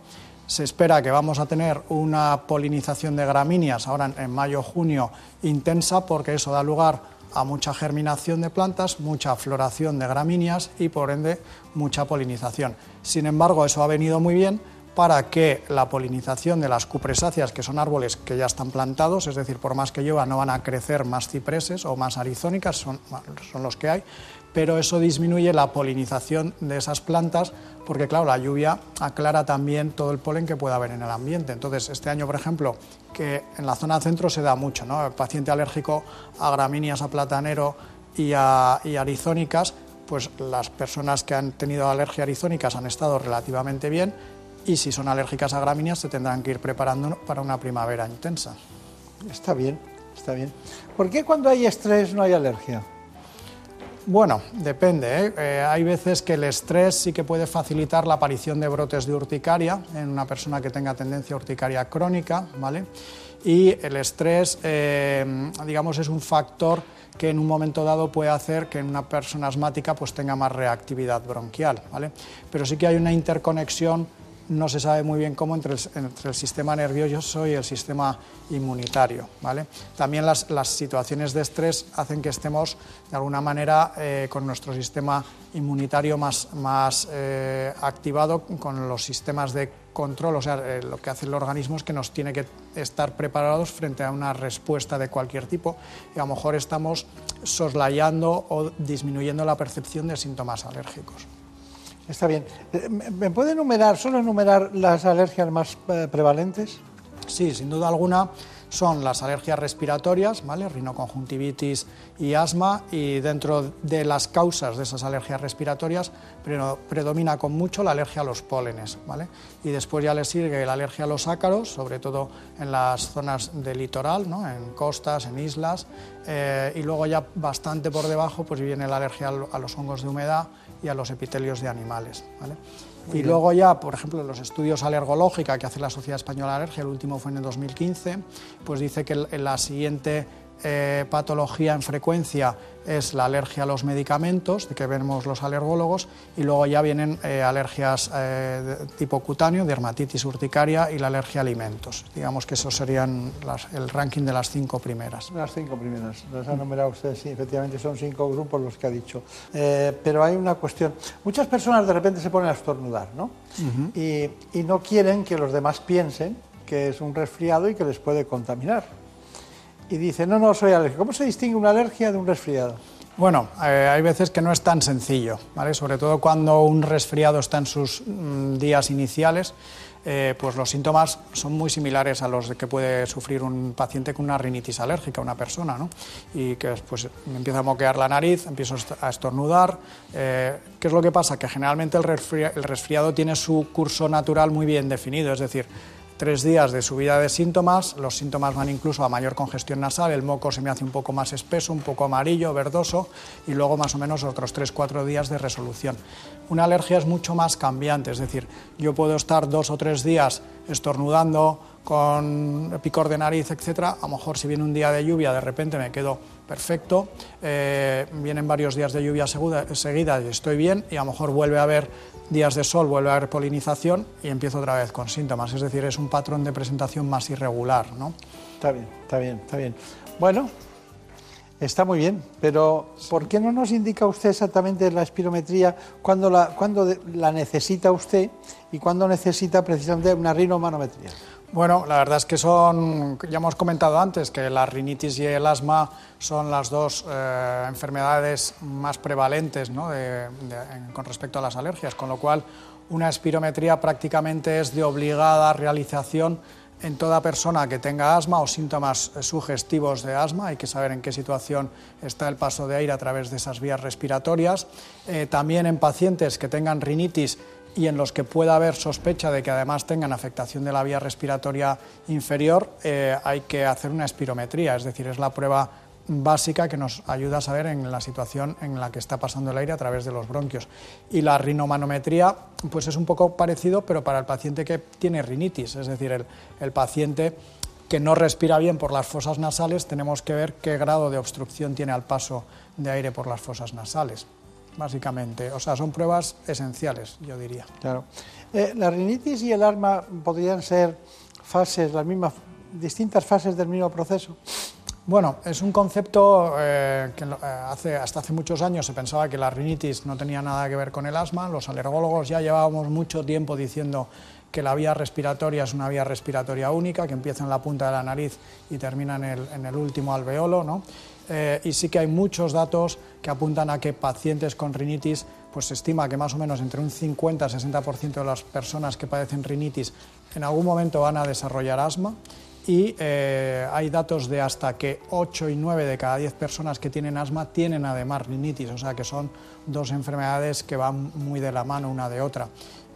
Se espera que vamos a tener una polinización de gramíneas ahora en, mayo-junio intensa porque eso da lugar a mucha germinación de plantas, mucha floración de gramíneas y por ende mucha polinización. Sin embargo, eso ha venido muy bien para que la polinización de las cupresáceas, que son árboles que ya están plantados, es decir, por más que llueva no van a crecer más cipreses o más arizónicas, son, son los que hay, pero eso disminuye la polinización de esas plantas porque, claro, la lluvia aclara también todo el polen que pueda haber en el ambiente. Entonces, este año, por ejemplo, que en la zona centro se da mucho, ¿no? El paciente alérgico a gramíneas, a platanero y a, arizónicas, pues las personas que han tenido alergia arizónicas han estado relativamente bien y si son alérgicas a gramíneas se tendrán que ir preparando para una primavera intensa. Está bien, está bien. ¿Por qué cuando hay estrés no hay alergia? Bueno, depende. ¿eh? Eh, hay veces que el estrés sí que puede facilitar la aparición de brotes de urticaria en una persona que tenga tendencia a urticaria crónica, ¿vale? Y el estrés, eh, digamos, es un factor que en un momento dado puede hacer que en una persona asmática pues tenga más reactividad bronquial, ¿vale? Pero sí que hay una interconexión no se sabe muy bien cómo entre el, sistema nervioso y el sistema inmunitario. ¿vale? También las, situaciones de estrés hacen que estemos de alguna manera eh, con nuestro sistema inmunitario más, más eh, activado con los sistemas de control, o sea, eh, lo que hace el organismo es que nos tiene que estar preparados frente a una respuesta de cualquier tipo y a lo mejor estamos soslayando o disminuyendo la percepción de síntomas alérgicos. Está bien. Eh, ¿Me puede enumerar, solo enumerar las alergias más eh, prevalentes? Sí, sin duda alguna son las alergias respiratorias, ¿vale? rinoconjuntivitis y asma, y dentro de las causas de esas alergias respiratorias predomina con mucho la alergia a los pólenes, ¿vale? y después ya le sigue la alergia a los ácaros, sobre todo en las zonas del litoral, ¿no? en costas, en islas, eh, y luego ya bastante por debajo pues viene la alergia a los hongos de humedad y a los epitelios de animales. ¿vale? Y bien. luego ya, por ejemplo, los estudios alergológica que hace la Sociedad Española de Alergia, el último fue en el 2015, pues dice que la siguiente eh, patología en frecuencia es la alergia a los medicamentos, de que vemos los alergólogos, y luego ya vienen eh, alergias eh, de tipo cutáneo, dermatitis urticaria y la alergia a alimentos. Digamos que esos serían las- el ranking de las cinco primeras. Las cinco primeras, las ha numerado usted, sí, efectivamente son cinco grupos los que ha dicho. Eh, pero hay una cuestión. Muchas personas de repente se ponen a estornudar, ¿no? y, y no quieren que los demás piensen que es un resfriado y que les puede contaminar. Y dicen, no, no, soy alérgico. ¿Cómo se distingue una alergia de un resfriado? Bueno, eh, hay veces que no es tan sencillo, ¿vale? Sobre todo cuando un resfriado está en sus mm, días iniciales, eh, pues los síntomas son muy similares a los que puede sufrir un paciente con una rinitis alérgica, una persona, ¿no? Y que pues empieza a moquear la nariz, empiezo a estornudar. Eh, ¿Qué es lo que pasa? Que generalmente el resfriado tiene su curso natural muy bien definido, es decir, tres días de subida de síntomas, los síntomas van incluso a mayor congestión nasal, el moco se me hace un poco más espeso, un poco amarillo, verdoso, y luego más o menos otros tres, cuatro días de resolución. Una alergia es mucho más cambiante, es decir, yo puedo estar dos o tres días estornudando, con picor de nariz, etcétera. A lo mejor si viene un día de lluvia, de repente me quedo perfecto. Eh, vienen varios días de lluvia seguida y estoy bien. Y a lo mejor vuelve a haber días de sol, vuelve a haber polinización y empiezo otra vez con síntomas. Es decir, es un patrón de presentación más irregular. ¿no? Está bien, está bien, está bien. Bueno, Está muy bien, pero ¿por qué no nos indica usted exactamente la espirometría cuando la, cuando la necesita usted y cuando necesita precisamente una rinomanometría? Bueno, la verdad es que son, ya hemos comentado antes, que la rinitis y el asma son las dos eh, enfermedades más prevalentes con respecto a las alergias, con lo cual una espirometría prácticamente es de obligada realización en toda persona que tenga asma o síntomas sugestivos de asma. Hay que saber en qué situación está el paso de aire a través de esas vías respiratorias. Eh, también en pacientes que tengan rinitis y en los que pueda haber sospecha de que además tengan afectación de la vía respiratoria inferior, eh, hay que hacer una espirometría, es decir, es la prueba básica que nos ayuda a saber en la situación en la que está pasando el aire a través de los bronquios. Y la rinomanometría, pues es un poco parecido, pero para el paciente que tiene rinitis, es decir, el, el paciente que no respira bien por las fosas nasales, tenemos que ver qué grado de obstrucción tiene al paso de aire por las fosas nasales básicamente. O sea, son pruebas esenciales, yo diría. Claro. Eh, ¿La rinitis y el asma podrían ser fases, las mismas, distintas fases del mismo proceso? Bueno, es un concepto eh, que eh, hace, hasta hace muchos años se pensaba que la rinitis no tenía nada que ver con el asma. Los alergólogos ya llevábamos mucho tiempo diciendo que la vía respiratoria es una vía respiratoria única, que empieza en la punta de la nariz y termina en el, en el último alveolo, ¿no? Eh, y sí que hay muchos datos que apuntan a que pacientes con rinitis, pues se estima que más o menos entre un 50 y 60% de las personas que padecen rinitis en algún momento van a desarrollar asma y eh, hay datos de hasta que 8 y 9 de cada 10 personas que tienen asma tienen además rinitis, o sea que son dos enfermedades que van muy de la mano una de otra.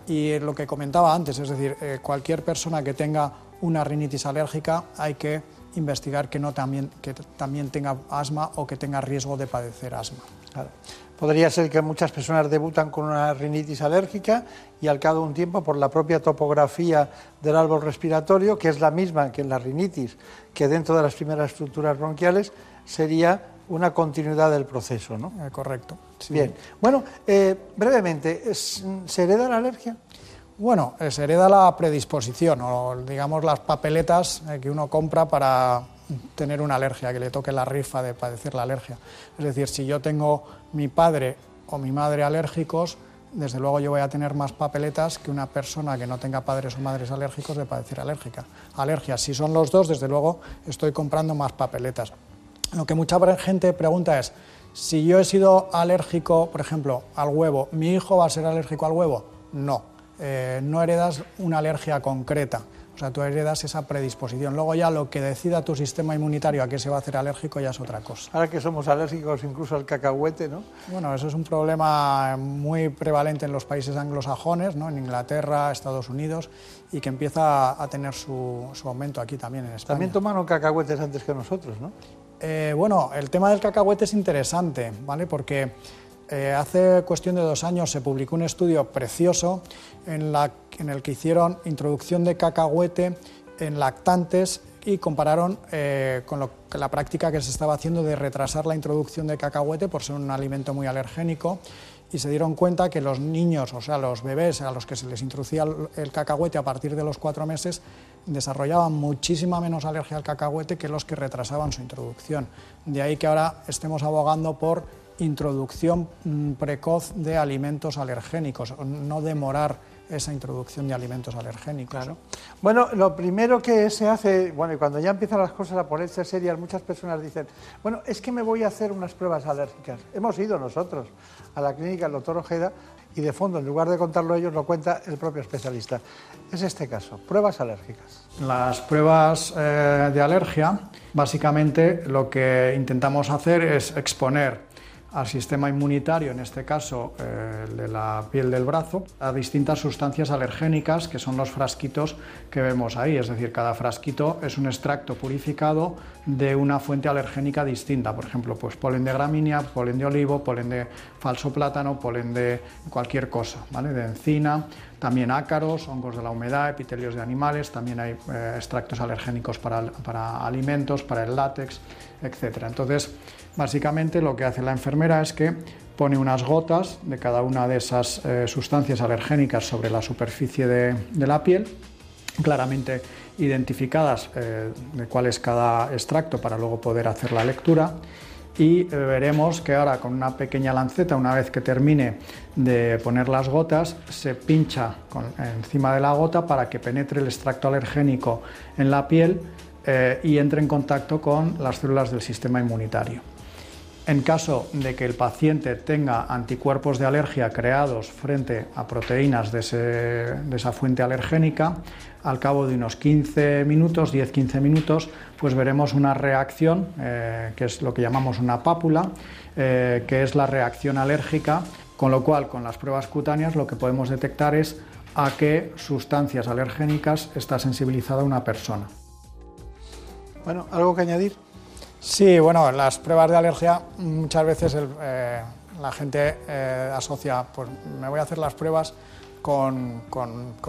Y lo que comentaba antes, es decir, eh, cualquier persona que tenga una rinitis alérgica hay que investigar que, no también, que también tenga asma o que tenga riesgo de padecer asma. Podría ser que muchas personas debutan con una rinitis alérgica y al cabo de un tiempo, por la propia topografía del árbol respiratorio, que es la misma que en la rinitis, que dentro de las primeras estructuras bronquiales, sería una continuidad del proceso, ¿no? Eh, correcto. Bien. Bueno, eh, brevemente, ¿se hereda la alergia? Bueno, eh, se hereda la predisposición o digamos las papeletas eh, que uno compra para tener una alergia, que le toque la rifa de padecer la alergia. Es decir, si yo tengo mi padre o mi madre alérgicos, desde luego yo voy a tener más papeletas que una persona que no tenga padres o madres alérgicos de padecer alérgica. Alergia, si son los dos, desde luego estoy comprando más papeletas. Lo que mucha gente pregunta es, si yo he sido alérgico, por ejemplo, al huevo, ¿mi hijo va a ser alérgico al huevo? No eh, no heredas una alergia concreta. O sea, tú heredas esa predisposición. Luego ya lo que decida tu sistema inmunitario a qué se va a hacer alérgico ya es otra cosa. Ahora que somos alérgicos incluso al cacahuete, ¿no? Bueno, eso es un problema muy prevalente en los países anglosajones, ¿no? en Inglaterra, Estados Unidos, y que empieza a tener su, aumento aquí también en España. También tomaron cacahuetes antes que nosotros, ¿no? Eh, bueno, el tema del cacahuete es interesante, ¿vale? Porque eh, hace cuestión de dos años se publicó un estudio precioso en, el que hicieron introducción de cacahuete en lactantes y compararon eh, con la práctica que se estaba haciendo de retrasar la introducción de cacahuete por ser un alimento muy alergénico y se dieron cuenta que los niños, o sea, los bebés a los que se les introducía el cacahuete a partir de los cuatro meses, desarrollaban muchísima menos alergia al cacahuete que los que retrasaban su introducción. De ahí que ahora estemos abogando por introducción mm, precoz de alimentos alergénicos, no demorar esa introducción de alimentos alergénicos. Bueno, lo primero que se hace, bueno, y cuando ya empiezan las cosas a ponerse serias, muchas personas dicen, bueno, es que me voy a hacer unas pruebas alérgicas. Hemos ido nosotros a la clínica del doctor Ojeda y de fondo, en lugar de contarlo ellos, lo cuenta el propio especialista. Es este caso, pruebas alérgicas. Las pruebas eh, de alergia, básicamente lo que intentamos hacer es exponer al sistema inmunitario, en este caso eh, de la piel del brazo, a distintas sustancias alergénicas que son los frasquitos que vemos ahí. Es decir, cada frasquito es un extracto purificado de una fuente alergénica distinta. Por ejemplo, pues polen de gramínea, polen de olivo, polen de falso plátano, polen de cualquier cosa, ¿vale? de encina, también ácaros, hongos de la humedad, epitelios de animales, también hay eh, extractos alergénicos para, para alimentos, para el látex, etc. Entonces, Básicamente lo que hace la enfermera es que pone unas gotas de cada una de esas eh, sustancias alergénicas sobre la superficie de, la piel, claramente identificadas eh, de cuál es cada extracto para luego poder hacer la lectura. Y eh, veremos que ahora con una pequeña lanceta, una vez que termine de poner las gotas, se pincha encima de la gota para que penetre el extracto alergénico en la piel y entre en contacto con las células del sistema inmunitario. En caso de que el paciente tenga anticuerpos de alergia creados frente a proteínas de, esa fuente alergénica, al cabo de unos 15 minutos, 10-15 minutos, pues veremos una reacción, eh, que es lo que llamamos una pápula, eh, que es la reacción alérgica, con lo cual con las pruebas cutáneas lo que podemos detectar es a qué sustancias alergénicas está sensibilizada una persona. Bueno, ¿algo que añadir? Sí, bueno, las pruebas de alergia muchas veces eh, la gente eh, asocia, pues me voy a hacer las pruebas con,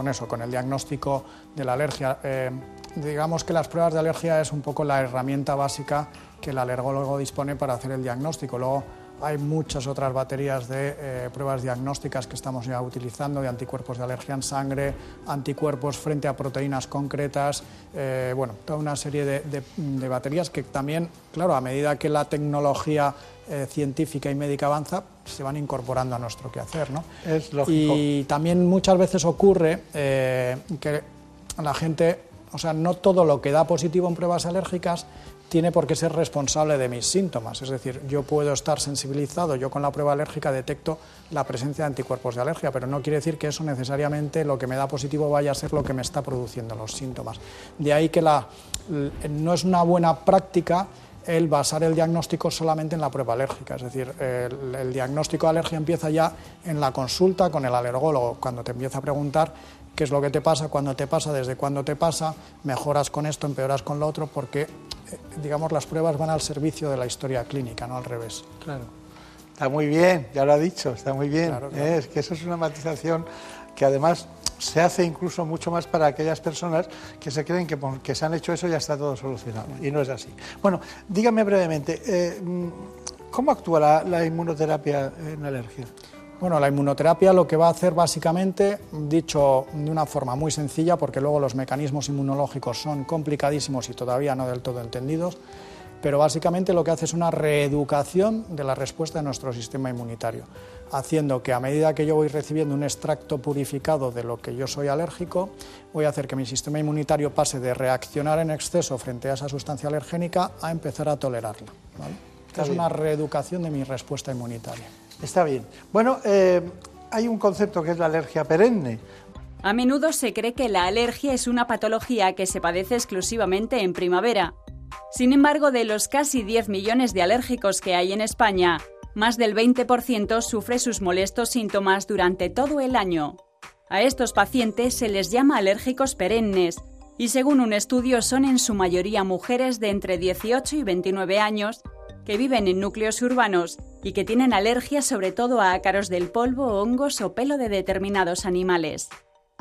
eso, con el diagnóstico de la alergia. Eh, digamos que las pruebas de alergia es un poco la herramienta básica que el alergólogo dispone para hacer el diagnóstico. Luego, hay muchas otras baterías de eh, pruebas diagnósticas que estamos ya utilizando, de anticuerpos de alergia en sangre, anticuerpos frente a proteínas concretas, eh, bueno, toda una serie de, baterías que también, claro, a medida que la tecnología eh, científica y médica avanza, se van incorporando a nuestro quehacer. ¿no? Es lógico. Y también muchas veces ocurre que la gente, o sea, no todo lo que da positivo en pruebas alérgicas tiene por qué ser responsable de mis síntomas. Es decir, yo puedo estar sensibilizado, yo con la prueba alérgica detecto la presencia de anticuerpos de alergia, pero no quiere decir que eso necesariamente lo que me da positivo vaya a ser lo que me está produciendo los síntomas. De ahí que la, no es una buena práctica el basar el diagnóstico solamente en la prueba alérgica. Es decir, el, el, diagnóstico de alergia empieza ya en la consulta con el alergólogo, cuando te empieza a preguntar qué es lo que te pasa, cuándo te pasa, desde cuándo te pasa, mejoras con esto, empeoras con lo otro, porque, digamos, las pruebas van al servicio de la historia clínica, no al revés. Claro. Está muy bien, ya lo ha dicho, está muy bien. ¿eh? Es que eso es una matización que además se hace incluso mucho más para aquellas personas que se creen que, que se han hecho eso ya está todo solucionado. Y no es así. Bueno, dígame brevemente, eh, ¿cómo actúa la inmunoterapia en alergia? Bueno, la inmunoterapia lo que va a hacer básicamente, dicho de una forma muy sencilla, porque luego los mecanismos inmunológicos son complicadísimos y todavía no del todo entendidos, pero básicamente lo que hace es una reeducación de la respuesta de nuestro sistema inmunitario, haciendo que a medida que yo voy recibiendo un extracto purificado de lo que yo soy alérgico, voy a hacer que mi sistema inmunitario pase de reaccionar en exceso frente a esa sustancia alergénica a empezar a tolerarla. es una reeducación de mi respuesta inmunitaria. Está bien. Bueno, eh, hay un concepto que es la alergia perenne. A menudo se cree que la alergia es una patología que se padece exclusivamente en primavera. Sin embargo, de los casi 10 millones de alérgicos que hay en España, más del 20% sufre sus molestos síntomas durante todo el año. A estos pacientes se les llama alérgicos perennes y según un estudio son en su mayoría mujeres de entre 18 y 29 años que viven en núcleos urbanos y que tienen alergia sobre todo a ácaros del polvo, hongos o pelo de determinados animales.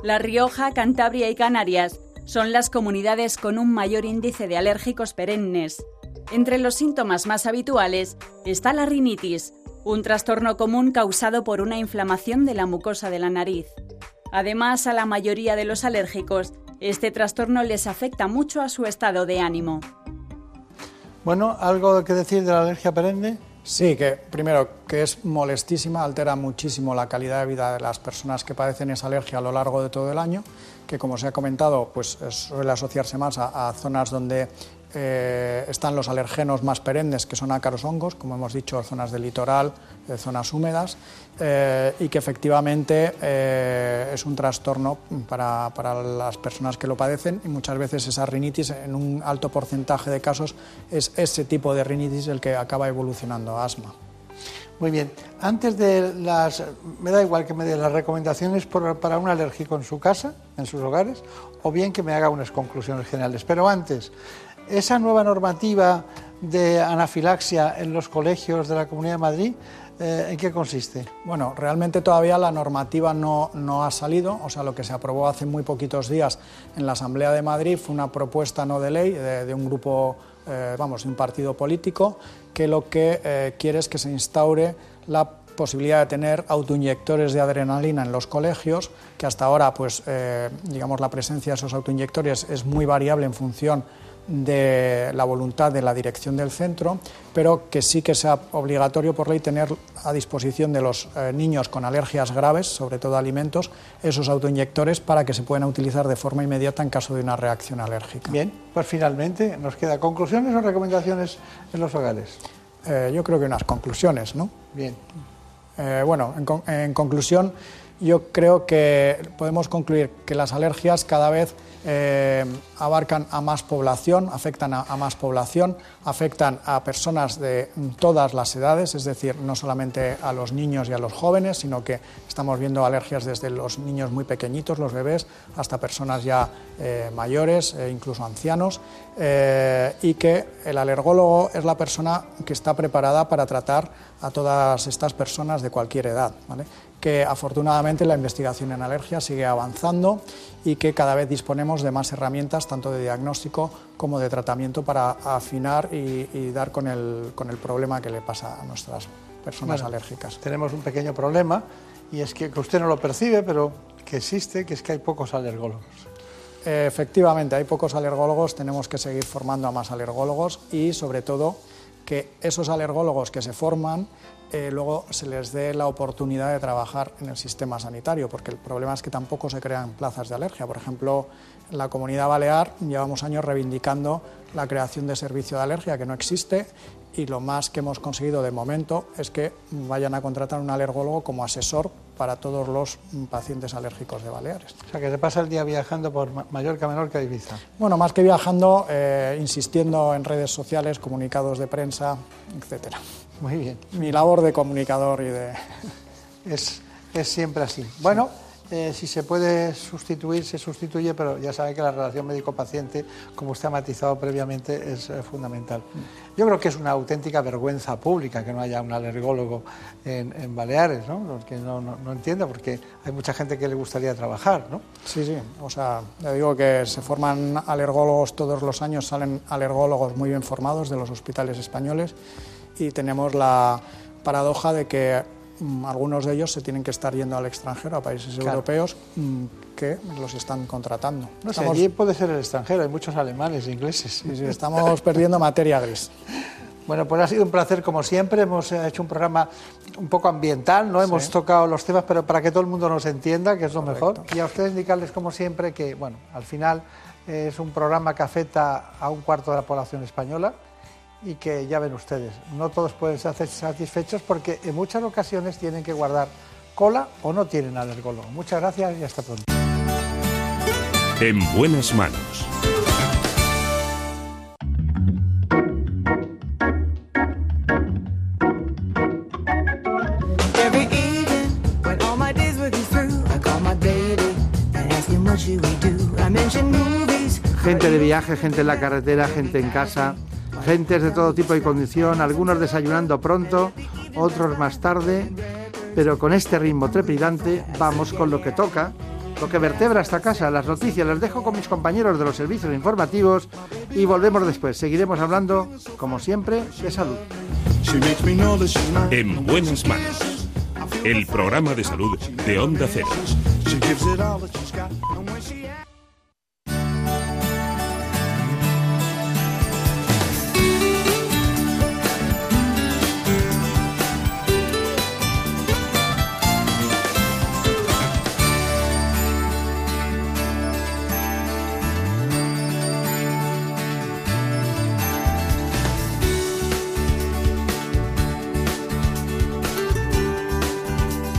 La Rioja, Cantabria y Canarias son las comunidades con un mayor índice de alérgicos perennes. Entre los síntomas más habituales está la rinitis, un trastorno común causado por una inflamación de la mucosa de la nariz. Además, a la mayoría de los alérgicos, este trastorno les afecta mucho a su estado de ánimo. Bueno, ¿algo que decir de la alergia perenne? Sí, que primero que es molestísima, altera muchísimo la calidad de vida de las personas que padecen esa alergia a lo largo de todo el año, que como se ha comentado, pues suele asociarse más a, a zonas donde eh, están los alergenos más perennes, que son ácaros hongos, como hemos dicho, zonas del litoral, eh, zonas húmedas, eh, y que efectivamente es un trastorno para, las personas que lo padecen y muchas veces esa rinitis, en un alto porcentaje de casos, es ese tipo de rinitis el que acaba evolucionando a asma. Muy bien. Antes de las. Me da igual que me dé las recomendaciones para un alérgico en su casa, en sus hogares, o bien que me haga unas conclusiones generales. Pero antes, esa nueva normativa de anafilaxia en los colegios de la Comunidad de Madrid, eh, ¿en qué consiste? Bueno, realmente todavía la normativa no, ha salido, o sea, lo que se aprobó hace muy poquitos días en la Asamblea de Madrid fue una propuesta no de ley de, un grupo, eh, vamos, de un partido político, que lo que eh, quiere es que se instaure la posibilidad de tener autoinyectores de adrenalina en los colegios, que hasta ahora, pues, digamos, la presencia de esos autoinyectores es muy variable en función de la voluntad de la dirección del centro, pero que sí que sea obligatorio por ley tener a disposición de los eh, niños con alergias graves, sobre todo alimentos, esos autoinyectores para que se puedan utilizar de forma inmediata en caso de una reacción alérgica. Bien, pues finalmente nos queda conclusiones o recomendaciones en los hogares. Eh, yo creo que unas conclusiones, ¿no? Bien. Eh, bueno, en conclusión, yo creo que podemos concluir que las alergias cada vez eh, abarcan a más población, afectan a, más población, afectan a personas de todas las edades, es decir, no solamente a los niños y a los jóvenes, sino que estamos viendo alergias desde los niños muy pequeñitos, los bebés, hasta personas ya eh, mayores, e incluso ancianos, eh, y que el alergólogo es la persona que está preparada para tratar a todas estas personas de cualquier edad. Que afortunadamente la investigación en alergia sigue avanzando y que cada vez disponemos de más herramientas, tanto de diagnóstico como de tratamiento, para afinar y, dar con el, con el, problema que le pasa a nuestras personas alérgicas. Tenemos un pequeño problema y es que, que usted no lo percibe, pero que existe, que es que hay pocos alergólogos. Efectivamente, hay pocos alergólogos, tenemos que seguir formando a más alergólogos y sobre todo que esos alergólogos que se forman eh, luego se les dé la oportunidad de trabajar en el sistema sanitario, porque el problema es que tampoco se crean plazas de alergia. Por ejemplo, en la comunidad balear llevamos años reivindicando la creación de servicio de alergia, que no existe, y lo más que hemos conseguido de momento es que vayan a contratar un alergólogo como asesor para todos los pacientes alérgicos de Baleares. O sea, que se pasa el día viajando por Mallorca, Menorca y Ibiza. Bueno, más que viajando, eh, insistiendo en redes sociales, comunicados de prensa, etcétera. Muy bien. Mi labor de comunicador y de... Es, es siempre así. Bueno, eh, si se puede sustituir, se sustituye, pero ya sabe que la relación médico-paciente, como usted ha matizado previamente, es eh, fundamental. Yo creo que es una auténtica vergüenza pública que no haya un alergólogo en, Baleares, ¿no? Porque no, no, no, entiendo, porque hay mucha gente que le gustaría trabajar, ¿no? Sí, sí, o sea, le digo que se forman alergólogos todos los años, salen alergólogos muy bien formados de los hospitales españoles y tenemos la paradoja de que algunos de ellos se tienen que estar yendo al extranjero, a países europeos mm, que los están contratando. No sé, allí puede ser el extranjero, hay muchos alemanes e ingleses. Sí, sí, estamos perdiendo materia gris. Bueno, pues ha sido un placer como siempre. Hemos eh, hecho un programa un poco ambiental, no hemos tocado los temas, pero para que todo el mundo nos entienda, que es lo mejor. Y a ustedes indicarles como siempre que, bueno, al final es un programa que afecta a un cuarto de la población española y que ya ven ustedes, no todos pueden ser satisfechos porque en muchas ocasiones tienen que guardar cola o no tienen alergólogo. Muchas gracias y hasta pronto. En buenas manos. Gente de viaje, gente en la carretera, gente en casa gentes de todo tipo y condición, algunos desayunando pronto, otros más tarde, pero con este ritmo trepidante vamos con lo que toca, lo que vertebra esta casa, las noticias, las dejo con mis compañeros de los servicios informativos y volvemos después. Seguiremos hablando, como siempre, de salud. En buenas manos, el programa de salud de Onda Cero.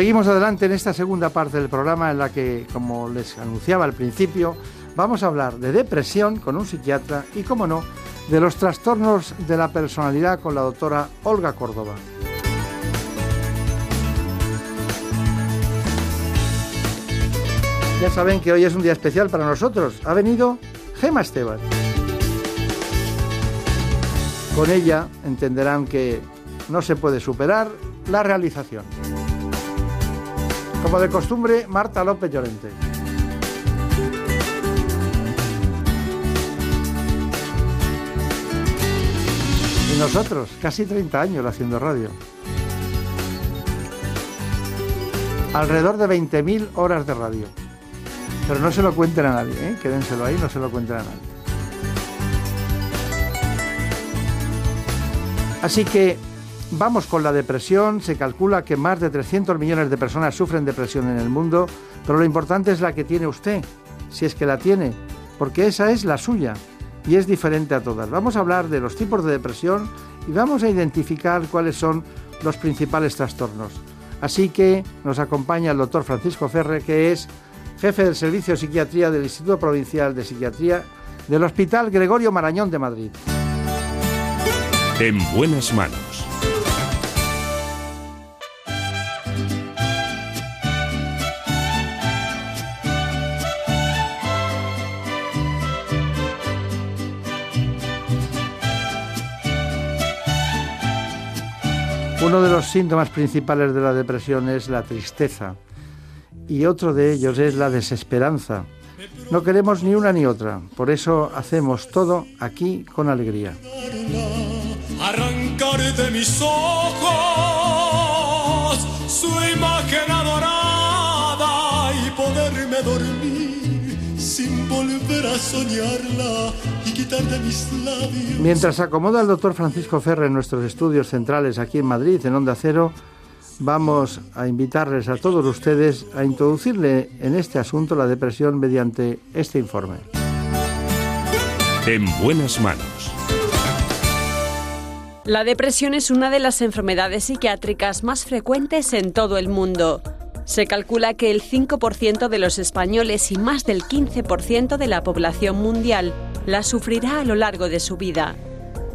Seguimos adelante en esta segunda parte del programa en la que, como les anunciaba al principio, vamos a hablar de depresión con un psiquiatra y, como no, de los trastornos de la personalidad con la doctora Olga Córdoba. Ya saben que hoy es un día especial para nosotros. Ha venido Gema Esteban. Con ella entenderán que no se puede superar la realización. Como de costumbre, Marta López Llorente. Y nosotros, casi 30 años haciendo radio. Alrededor de 20.000 horas de radio. Pero no se lo cuenten a nadie, ¿eh? quédenselo ahí, no se lo cuenten a nadie. Así que vamos con la depresión. Se calcula que más de 300 millones de personas sufren depresión en el mundo, pero lo importante es la que tiene usted, si es que la tiene, porque esa es la suya y es diferente a todas. Vamos a hablar de los tipos de depresión y vamos a identificar cuáles son los principales trastornos. Así que nos acompaña el doctor Francisco Ferre, que es jefe del Servicio de Psiquiatría del Instituto Provincial de Psiquiatría del Hospital Gregorio Marañón de Madrid. En buenas manos. Uno de los síntomas principales de la depresión es la tristeza y otro de ellos es la desesperanza. No queremos ni una ni otra, por eso hacemos todo aquí con alegría. Arrancar de mis ojos su imagen adorada y poderme dormir sin volver a soñarla y quitar de mis labios. Mientras acomoda el doctor Francisco Ferre en nuestros estudios centrales aquí en Madrid, en Onda Cero, vamos a invitarles a todos ustedes a introducirle en este asunto la depresión mediante este informe. En buenas manos. La depresión es una de las enfermedades psiquiátricas más frecuentes en todo el mundo. Se calcula que el 5% de los españoles y más del 15% de la población mundial la sufrirá a lo largo de su vida.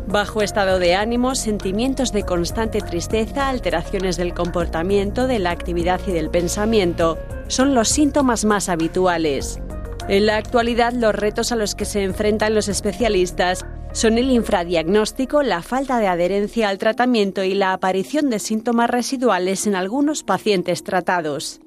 Bajo estado de ánimo, sentimientos de constante tristeza, alteraciones del comportamiento, de la actividad y del pensamiento son los síntomas más habituales. En la actualidad, los retos a los que se enfrentan los especialistas son el infradiagnóstico, la falta de adherencia al tratamiento y la aparición de síntomas residuales en algunos pacientes tratados.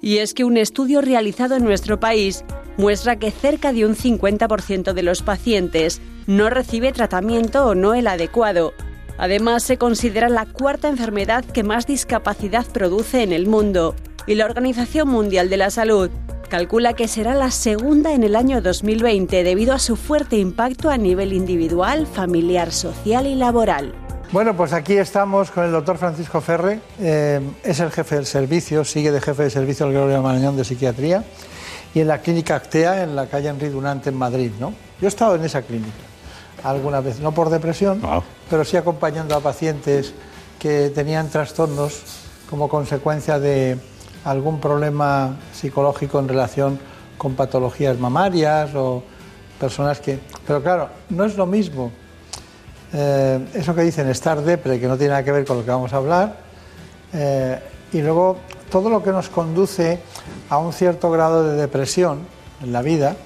Y es que un estudio realizado en nuestro país muestra que cerca de un 50% de los pacientes no recibe tratamiento o no el adecuado. Además, se considera la cuarta enfermedad que más discapacidad produce en el mundo y la Organización Mundial de la Salud calcula que será la segunda en el año 2020 debido a su fuerte impacto a nivel individual, familiar, social y laboral. Bueno, pues aquí estamos con el doctor Francisco Ferre, eh, es el jefe del servicio, sigue de jefe de servicio del Gregorio Marañón de Psiquiatría y en la clínica Actea en la calle Henry Dunant en Madrid, ¿no? Yo he estado en esa clínica alguna vez, no por depresión, pero sí acompañando a pacientes que tenían trastornos como consecuencia de algún problema psicológico en relación con patologías mamarias o personas que... Pero claro, no es lo mismo eh, eso que dicen estar depre, que no tiene nada que ver con lo que vamos a hablar, eh, y luego todo lo que nos conduce a un cierto grado de depresión en la vida,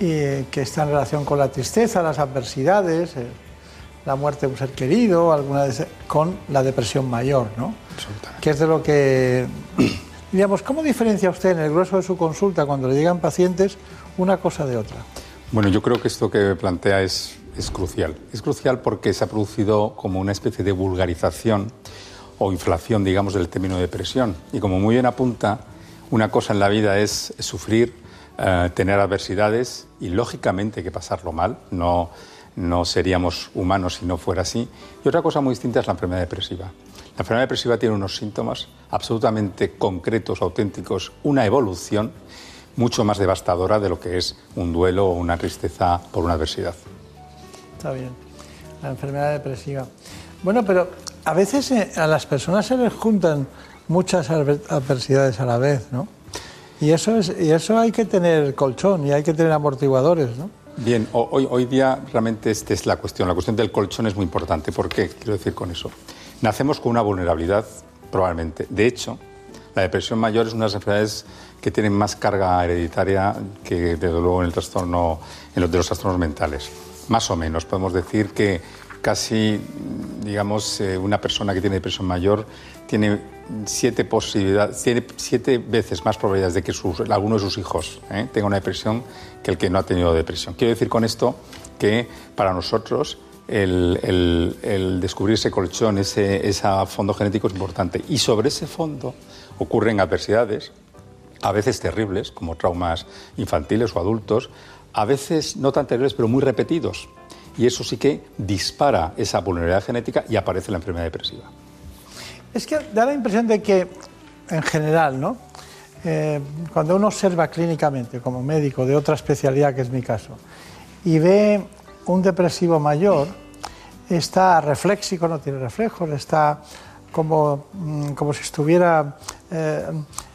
y que está en relación con la tristeza, las adversidades, eh, la muerte de un ser querido, alguna de con la depresión mayor, ¿no? Que es de lo que Digamos, ¿cómo diferencia usted en el grueso de su consulta cuando le llegan pacientes una cosa de otra? Bueno, yo creo que esto que plantea es, es crucial. Es crucial porque se ha producido como una especie de vulgarización o inflación, digamos, del término depresión. Y como muy bien apunta, Una cosa en la vida es sufrir, eh, tener adversidades y lógicamente hay que pasarlo mal. No, no seríamos humanos si no fuera así. Y otra cosa muy distinta es la enfermedad depresiva. La enfermedad depresiva tiene unos síntomas absolutamente concretos, auténticos, una evolución mucho más devastadora de lo que es un duelo o una tristeza por una adversidad. Está bien, la enfermedad depresiva. Bueno, pero a veces eh, a las personas se les juntan muchas adver- adversidades a la vez, ¿no? Y eso, es, y eso hay que tener colchón y hay que tener amortiguadores, ¿no? Bien, ho- hoy, hoy día realmente esta es la cuestión. La cuestión del colchón es muy importante. ¿Por qué? Quiero decir con eso. Nacemos con una vulnerabilidad, probablemente. De hecho, la depresión mayor es una de las enfermedades que tienen más carga hereditaria que, desde luego, en el trastorno, en los de los trastornos mentales. Más o menos. Podemos decir que casi, digamos, eh, una persona que tiene depresión mayor tiene siete posibilidades, tiene siete veces más probabilidades de que alguno de sus hijos ¿eh? tenga una depresión que el que no ha tenido depresión. Quiero decir con esto que para nosotros el, el- el descubrir ese colchón, ese, ese fondo genético es importante. Y sobre ese fondo ocurren adversidades, a veces terribles, como traumas infantiles o adultos, a veces no tan terribles, pero muy repetidos. Y eso sí que dispara esa vulnerabilidad genética y aparece la enfermedad depresiva. Es que da la impresión de que, en general, ¿no? Eh, cuando uno observa clínicamente, como médico de otra especialidad, que es mi caso, y ve un depresivo mayor, está reflexico, no tiene reflejos, está como, mm, como si estuviera eh,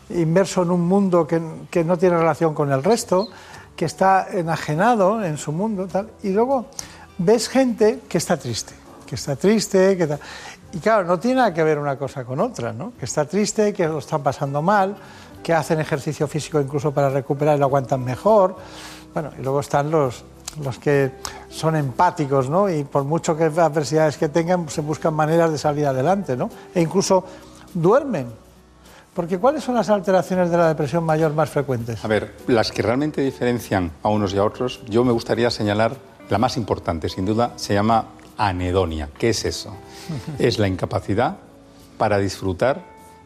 inmerso en un mundo que, que no tiene relación con el resto, que está enajenado en su mundo, tal, y luego ves gente que está triste, que está triste, que tal. Y claro, no tiene nada que ver una cosa con otra, ¿no? Que está triste, que lo están pasando mal, que hacen ejercicio físico incluso para recuperar y lo aguantan mejor. Bueno, y luego están los, los que son empáticos, ¿no? Y por mucho que adversidades que tengan, se buscan maneras de salir adelante, ¿no? E incluso duermen. Porque ¿cuáles son las alteraciones de la depresión mayor más frecuentes? A ver, las que realmente diferencian a unos y a otros, yo me gustaría señalar la más importante, sin duda, se llama anedonia. ¿Qué es eso? es la incapacidad para disfrutar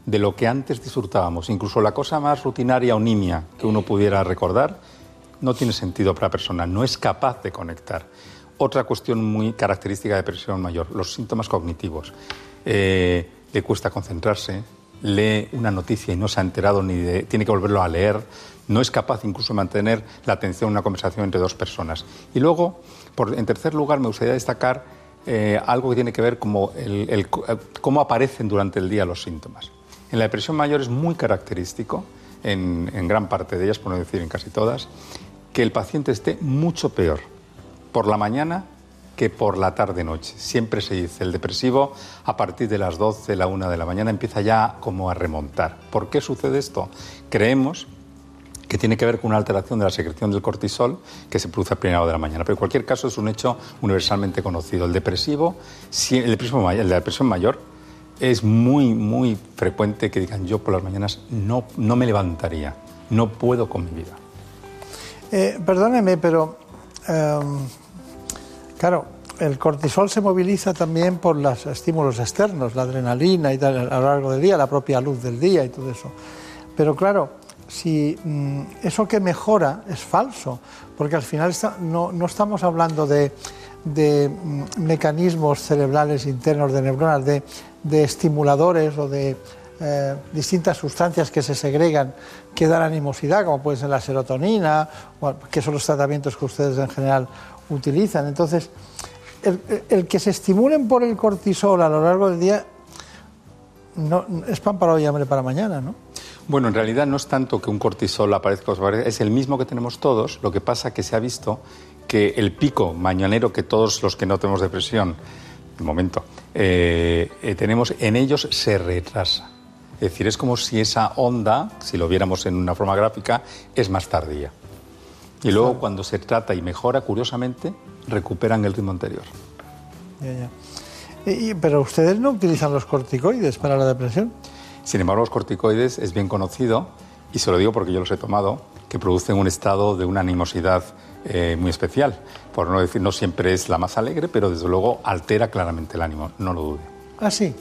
de lo que antes disfrutábamos. Incluso la cosa más rutinaria o nimia que uno pudiera recordar no tiene sentido para la persona, no es capaz de conectar. Otra cuestión muy característica de depresión mayor, los síntomas cognitivos. Eh, le cuesta concentrarse, lee una noticia y no se ha enterado ni tiene que volverlo a leer, no es capaz incluso de mantener la atención en una conversación entre dos personas. Y luego, en tercer lugar, me gustaría destacar eh, algo que tiene que ver como el- el co- eh, cómo aparecen durante el día los síntomas. En la depresión mayor es muy característico, en, en gran parte de ellas, por no decir en casi todas, que el paciente esté mucho peor por la mañana que por la tarde-noche. Siempre se dice, el depresivo a partir de las 12, la 1 de la mañana empieza ya como a remontar. ¿Por qué sucede esto? Creemos que tiene que ver con una alteración de la secreción del cortisol que se produce a primera hora de la mañana. Pero en cualquier caso es un hecho universalmente conocido. El depresivo, si- el, la depresión mayor, es muy, muy frecuente que digan yo por las mañanas no, no me levantaría, no puedo con mi vida. Eh, perdóneme, pero em, claro, el cortisol se moviliza también por los estímulos externos, la adrenalina y tal, a lo largo del día, la propia luz del día y todo eso. Pero claro, si mm, eso que mejora es falso, porque al final no, estamos hablando de, mm, mecanismos cerebrales internos de neuronas, de estimuladores o de eh, distintas sustancias que se segregan que dan animosidad, como puede ser la serotonina, que son los tratamientos que ustedes en general utilizan. Entonces, el, que se estimulen por el cortisol a lo largo del día no, es pan para hoy y hambre para mañana, ¿no? Bueno, en realidad no es tanto que un cortisol aparezca es el mismo que tenemos todos. Lo que pasa que se ha visto que el pico mañanero que todos los que no tenemos depresión, de momento, eh, eh, tenemos, en ellos se retrasa. Es decir, es como si esa onda, si lo viéramos en una forma gráfica, es más tardía. Y luego cuando se trata y mejora, curiosamente, recuperan el ritmo anterior. Ya, ya. Y- y- pero ustedes no utilizan los corticoides para la depresión. Sin embargo, los corticoides es bien conocido, y se lo digo porque yo los he tomado, que producen un estado de una animosidad eh, muy especial. Por no decir, no siempre es la más alegre, pero desde luego altera claramente el ánimo, no lo dude. Ah, sí.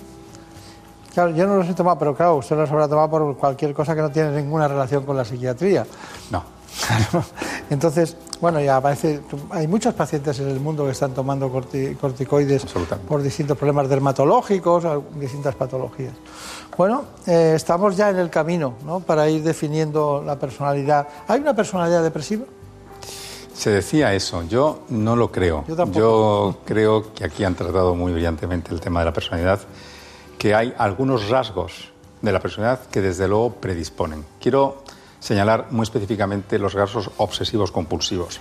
Claro, yo no los he tomado, pero claro, usted los habrá tomado por cualquier cosa que no tiene ninguna relación con la psiquiatría. No. Claro. Entonces, bueno, ya aparece, hay muchos pacientes en el mundo que están tomando corti- corticoides por distintos problemas dermatológicos, distintas patologías. Bueno, eh, estamos ya en el camino ¿no? para ir definiendo la personalidad. ¿Hay una personalidad depresiva? Se decía eso, yo no lo creo. Yo tampoco. Yo creo que aquí han tratado muy brillantemente el tema de la personalidad, que hay algunos rasgos de la personalidad que desde luego predisponen. Quiero señalar muy específicamente los rasgos obsesivos compulsivos.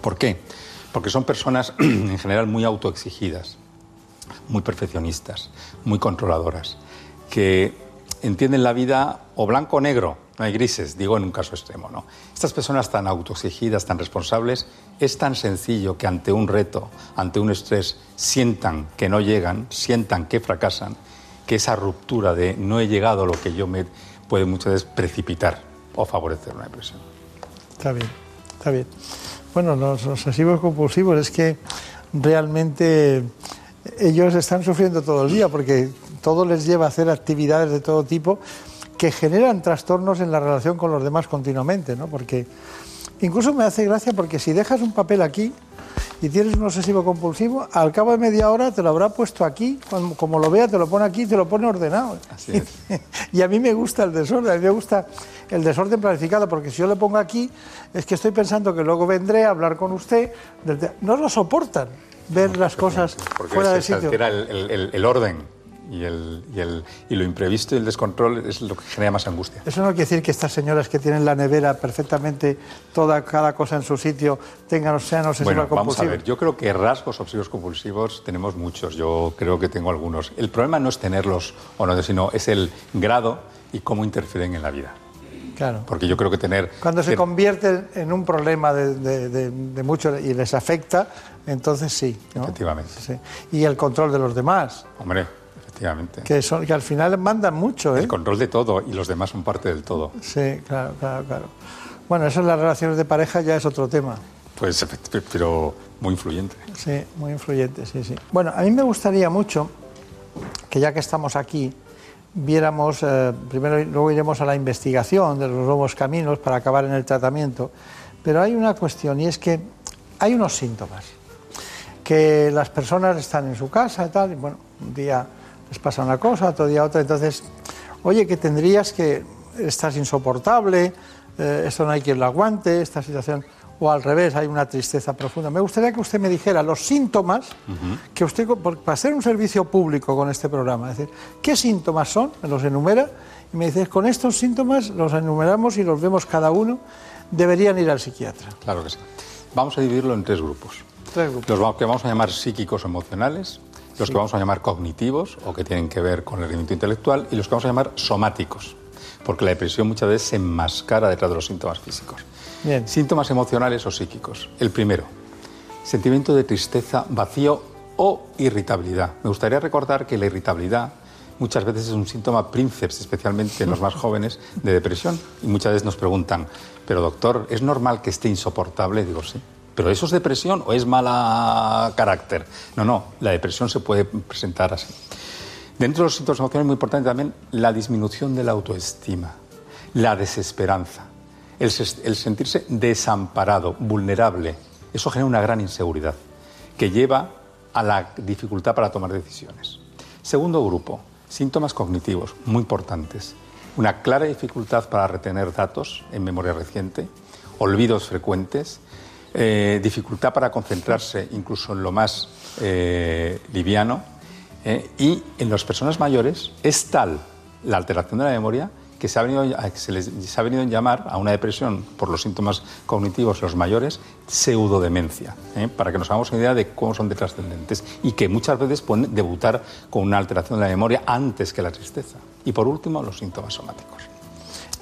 ¿Por qué? Porque son personas en general muy autoexigidas, muy perfeccionistas, muy controladoras, que entienden la vida o blanco o negro, no hay grises, digo en un caso extremo. ¿no? Estas personas tan autoexigidas, tan responsables, es tan sencillo que ante un reto, ante un estrés, sientan que no llegan, sientan que fracasan, que esa ruptura de no he llegado a lo que yo me puede muchas veces precipitar o favorecer una depresión. Está bien, está bien. Bueno, los obsesivos compulsivos es que realmente ellos están sufriendo todo el día porque todo les lleva a hacer actividades de todo tipo que generan trastornos en la relación con los demás continuamente, ¿no? Porque incluso me hace gracia porque si dejas un papel aquí y tienes un obsesivo compulsivo, al cabo de media hora te lo habrá puesto aquí, cuando- como lo vea te lo pone aquí y te lo pone ordenado. Así es. Y a mí me gusta el desorden, a mí me gusta el desorden planificado, porque si yo le pongo aquí, es que estoy pensando que luego vendré a hablar con usted. No lo soportan ver las cosas Porque fuera se, de se sitio. altera el, el- el- el orden y, el, y, el- y lo imprevisto y el descontrol es lo que genera más angustia. Eso no quiere decir que estas señoras que tienen la nevera perfectamente toda cada cosa en su sitio tengan sean obsesivas Bueno, vamos a ver. Yo creo que rasgos obsesivos compulsivos tenemos muchos. Yo creo que tengo algunos. El problema no es tenerlos o no, sino es el grado y cómo interfieren en la vida. Claro. Porque yo creo que tener... Cuando se convierte en un problema de, de, de- de muchos y les afecta, entonces sí. ¿no? Efectivamente. Sí. Y el control de los demás, Hombre, efectivamente. que, son, que al final mandan mucho. ¿eh? El control de todo y los demás son parte del todo. Sí, claro, claro, claro. Bueno, eso en las relaciones de pareja ya es otro tema. Pues, pero muy influyente. Sí, muy influyente, sí, sí. Bueno, a mí me gustaría mucho que ya que estamos aquí, viéramos, eh, primero luego iremos a la investigación de los nuevos caminos para acabar en el tratamiento, pero hay una cuestión y es que hay unos síntomas, que las personas están en su casa y tal, y bueno, un día les pasa una cosa, otro día otra, entonces, oye, que tendrías que, estás insoportable, eh, esto no hay quien lo aguante, esta situación, o al revés, hay una tristeza profunda. Me gustaría que usted me dijera los síntomas que usted, para hacer un servicio público con este programa, es decir, ¿qué síntomas son? Me los enumera y me dice, con estos síntomas los enumeramos y los vemos cada uno, deberían ir al psiquiatra. Claro que sí. Vamos a dividirlo en tres grupos. Tres grupos. Los que vamos a llamar psíquicos emocionales, los Sí. que vamos a llamar cognitivos o que tienen que ver con el rendimiento intelectual y los que vamos a llamar somáticos, porque la depresión muchas veces se enmascara detrás de los síntomas físicos. Bien. Síntomas emocionales o psíquicos. El primero, sentimiento de tristeza, vacío o irritabilidad. Me gustaría recordar que la irritabilidad muchas veces es un síntoma princeps, especialmente en los más jóvenes, de depresión. Y muchas veces nos preguntan, pero doctor, ¿es normal que esté insoportable? Digo, sí. ¿Pero eso es depresión o es mala carácter? No, no, la depresión se puede presentar así. Dentro de los síntomas emocionales es muy importante también la disminución de la autoestima, la desesperanza, el, ses- el sentirse desamparado, vulnerable. Eso genera una gran inseguridad que lleva a la dificultad para tomar decisiones. Segundo grupo, síntomas cognitivos muy importantes. Una clara dificultad para retener datos en memoria reciente, olvidos frecuentes, eh, dificultad para concentrarse incluso en lo más eh, liviano. eh, y en las personas mayores es tal la alteración de la memoria que se ha venido, se les se ha venido a llamar a una depresión por los síntomas cognitivos de los mayores pseudodemencia, ¿eh? para que nos hagamos una idea de cómo son de trascendentes y que muchas veces pueden debutar con una alteración de la memoria antes que la tristeza. Y por último, los síntomas somáticos.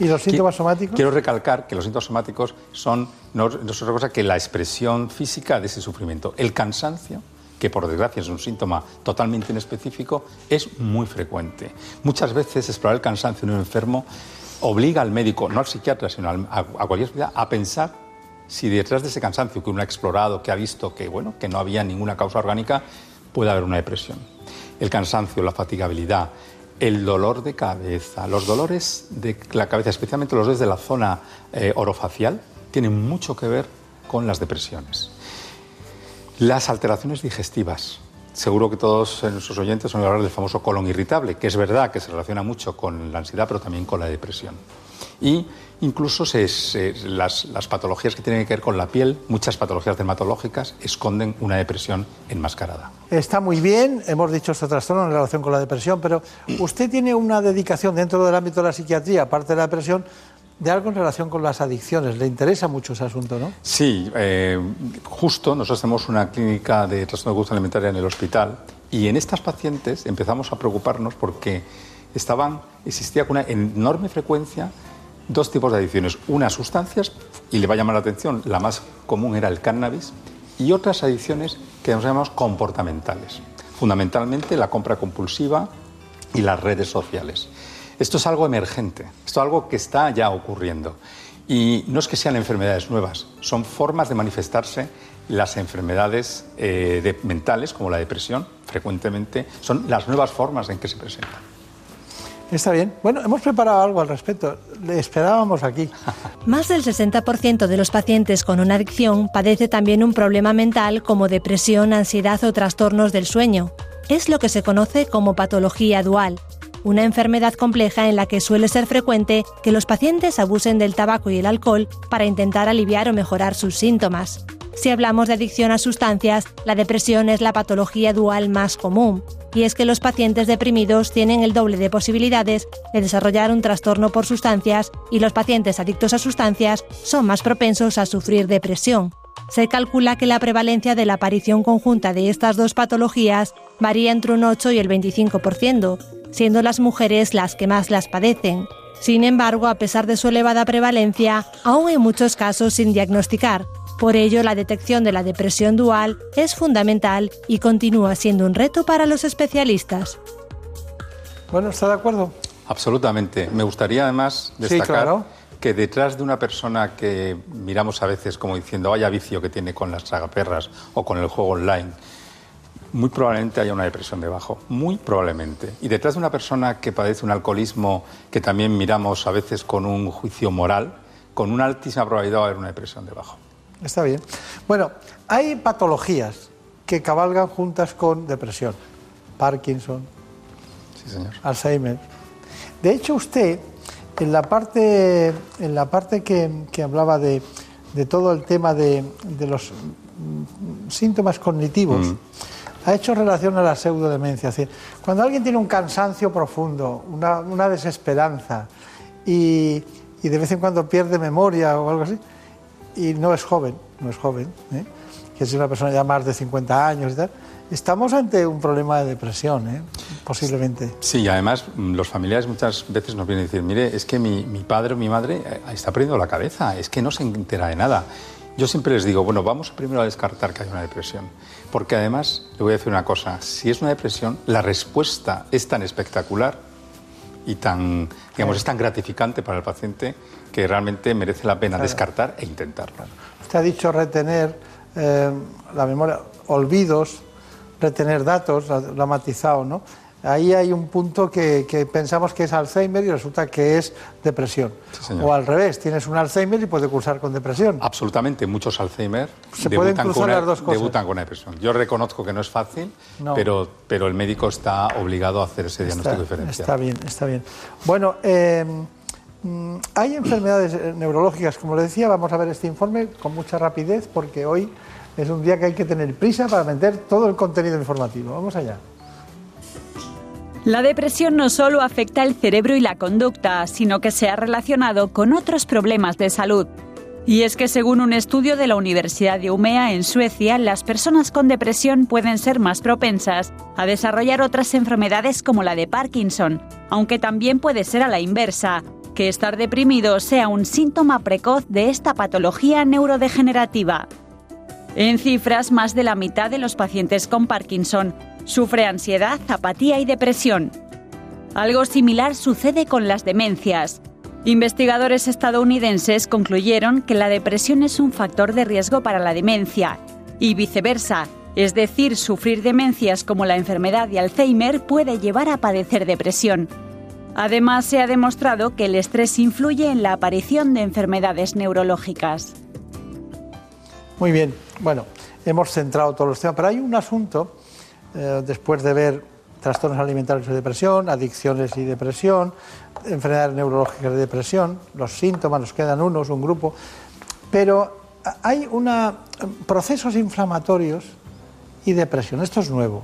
¿Y los síntomas somáticos? Quiero recalcar que los síntomas somáticos son no, no es otra cosa que la expresión física de ese sufrimiento. El cansancio, que por desgracia es un síntoma totalmente inespecífico, es muy frecuente. Muchas veces explorar el cansancio en un enfermo obliga al médico, no al psiquiatra, sino al- a, a cualquier especialidad, a pensar si detrás de ese cansancio que uno ha explorado, que ha visto que, bueno, que no había ninguna causa orgánica, puede haber una depresión. El cansancio, la fatigabilidad, el dolor de cabeza. Los dolores de la cabeza, especialmente los de la zona eh, orofacial, tienen mucho que ver con las depresiones. Las alteraciones digestivas. Seguro que todos nuestros oyentes han hablar del famoso colon irritable, que es verdad que se relaciona mucho con la ansiedad, pero también con la depresión. Y incluso se- se- las, las patologías que tienen que ver con la piel, muchas patologías dermatológicas, esconden una depresión enmascarada. Está muy bien, hemos dicho este trastorno en relación con la depresión, pero usted tiene una dedicación dentro del ámbito de la psiquiatría, aparte de la depresión, de algo en relación con las adicciones. Le interesa mucho ese asunto, ¿no? Sí, eh, justo nosotros tenemos una clínica de trastorno de conducta alimentaria en el hospital y en estas pacientes empezamos a preocuparnos porque estaban, existía con una enorme frecuencia dos tipos de adicciones. Unas sustancias, y le va a llamar la atención, la más común era el cannabis, y otras adicciones que nos llamamos comportamentales. Fundamentalmente la compra compulsiva y las redes sociales. Esto es algo emergente, esto es algo que está ya ocurriendo. Y no es que sean enfermedades nuevas, son formas de manifestarse las enfermedades eh, mentales, como la depresión, frecuentemente, son las nuevas formas en que se presentan. Está bien. Bueno, hemos preparado algo al respecto. Le esperábamos aquí. Más del 60% de los pacientes con una adicción padece también un problema mental como depresión, ansiedad o trastornos del sueño. Es lo que se conoce como patología dual, una enfermedad compleja en la que suele ser frecuente que los pacientes abusen del tabaco y el alcohol para intentar aliviar o mejorar sus síntomas. Si hablamos de adicción a sustancias, la depresión es la patología dual más común, y es que los pacientes deprimidos tienen el doble de posibilidades de desarrollar un trastorno por sustancias y los pacientes adictos a sustancias son más propensos a sufrir depresión. Se calcula que la prevalencia de la aparición conjunta de estas dos patologías varía entre un 8 y el 25%, siendo las mujeres las que más las padecen. Sin embargo, a pesar de su elevada prevalencia, aún hay muchos casos sin diagnosticar. Por ello, la detección de la depresión dual es fundamental y continúa siendo un reto para los especialistas. Bueno, ¿está de acuerdo? Absolutamente. Me gustaría además Sí, destacar claro. que detrás de una persona que miramos a veces como diciendo vaya vicio que tiene con las tragaperras o con el juego online, muy probablemente haya una depresión debajo, muy probablemente. Y detrás de una persona que padece un alcoholismo que también miramos a veces con un juicio moral, con una altísima probabilidad va a haber una depresión debajo. Está bien. Bueno, hay patologías que cabalgan juntas con depresión. Parkinson, Sí, señor. Alzheimer. De hecho, usted, en la parte, en la parte que, que hablaba de, de todo el tema de, de los mm, síntomas cognitivos, Mm. ha hecho relación a la pseudodemencia. Es decir, cuando alguien tiene un cansancio profundo, una, una desesperanza y, y de vez en cuando pierde memoria o algo así, y no es joven, no es joven, ¿eh? que es una persona ya más de 50 años y tal, estamos ante un problema de depresión, ¿eh? posiblemente. Sí, y además mm, los familiares muchas veces nos vienen a decir, mire, es que mi, mi padre o mi madre eh, está perdiendo la cabeza, es que no se entera de nada. Yo siempre les digo, bueno, vamos primero a descartar que hay una depresión, porque además, le voy a decir una cosa, si es una depresión, la respuesta es tan espectacular y tan, digamos, es tan gratificante para el paciente que realmente merece la pena Claro. descartar e intentarlo. Usted ha dicho retener eh, la memoria, olvidos, retener datos, lo ha- matizado, ¿no? Ahí hay un punto que, que pensamos que es Alzheimer y resulta que es depresión. señor. o al revés, tienes un Alzheimer y puede cursar con depresión. Absolutamente, muchos Alzheimer Se debutan, con una, las dos cosas. debutan con una depresión. Yo reconozco que no es fácil, No. pero, pero el médico está obligado a hacer ese diagnóstico Está, diferencial. está bien, está bien. Bueno, eh, hay enfermedades eh, neurológicas, como le decía, vamos a ver este informe con mucha rapidez porque hoy es un día que hay que tener prisa para meter todo el contenido informativo. Vamos allá. La depresión no solo afecta el cerebro y la conducta, sino que se ha relacionado con otros problemas de salud. Y es que según un estudio de la Universidad de Umea en Suecia, las personas con depresión pueden ser más propensas a desarrollar otras enfermedades como la de Parkinson, aunque también puede ser a la inversa, que estar deprimido sea un síntoma precoz de esta patología neurodegenerativa. En cifras, más de la mitad de los pacientes con Parkinson sufre ansiedad, apatía y depresión. Algo similar sucede con las demencias. Investigadores estadounidenses concluyeron que la depresión es un factor de riesgo para la demencia y viceversa, Es decir, sufrir demencias como la enfermedad de Alzheimer puede llevar a padecer depresión. Además, se ha demostrado que el estrés influye en la aparición de enfermedades neurológicas. Muy bien, bueno, hemos centrado todos los temas, pero hay un asunto, eh, después de ver trastornos alimentarios y depresión, adicciones y depresión, enfermedades neurológicas de depresión, los síntomas, nos quedan unos, un grupo, pero hay una, procesos inflamatorios y depresión. Esto es nuevo.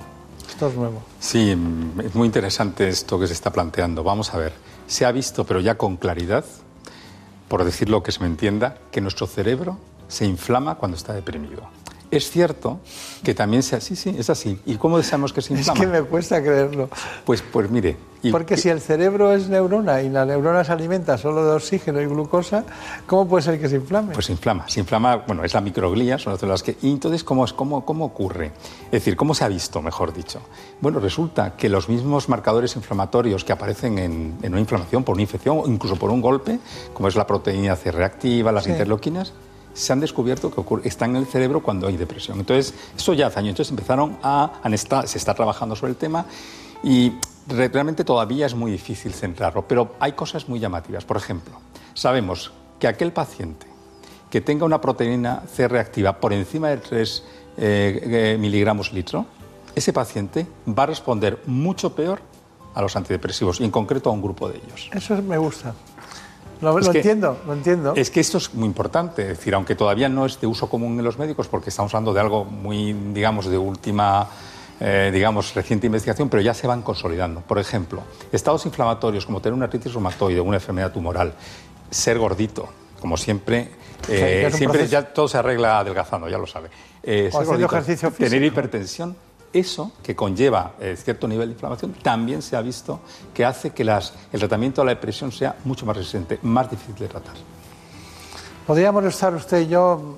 Es. Sí, es muy interesante esto que se está planteando. Vamos a ver, se ha visto, pero ya con claridad, por decirlo que se me entienda, que nuestro cerebro se inflama cuando está deprimido. Es cierto que también sea así, sí, es así. ¿Y cómo deseamos que se inflama? Es que me cuesta creerlo. Pues, pues mire. Porque si el cerebro es neurona y la neurona se alimenta solo de oxígeno y glucosa, ¿cómo puede ser que se inflame? Pues se inflama. Se inflama, bueno, es la microglía, son las células que. Y entonces, ¿cómo, es, cómo, ¿cómo ocurre? Es decir, ¿cómo se ha visto, mejor dicho? Bueno, resulta que los mismos marcadores inflamatorios que aparecen en, en una inflamación por una infección o incluso por un golpe, como es la proteína C reactiva, las Sí. interleuquinas, se han descubierto que ocurre- están en el cerebro cuando hay depresión. Entonces, eso ya hace años. Entonces empezaron a, se está trabajando sobre el tema y re- realmente todavía es muy difícil centrarlo, pero hay cosas muy llamativas. Por ejemplo, sabemos que aquel paciente que tenga una proteína C reactiva por encima de 3 miligramos litro, ese paciente va a responder mucho peor a los antidepresivos y en concreto a un grupo de ellos. Eso me gusta. Lo, Es lo que- entiendo, lo entiendo. Es que esto es muy importante, es decir, aunque todavía no es de uso común en los médicos, porque estamos hablando de algo muy, digamos, de última, eh, digamos, reciente investigación, pero ya se van consolidando. Por ejemplo, estados inflamatorios como tener una artritis reumatoide, una enfermedad tumoral, ser gordito, como siempre, eh, siempre proceso. ya todo se arregla adelgazando, ya lo sabe. Eh, O haciendo ejercicio tener físico. hipertensión, eso que conlleva eh, cierto nivel de inflamación, también se ha visto que hace que las- el tratamiento de la depresión sea mucho más resistente, más difícil de tratar. Podríamos estar usted y yo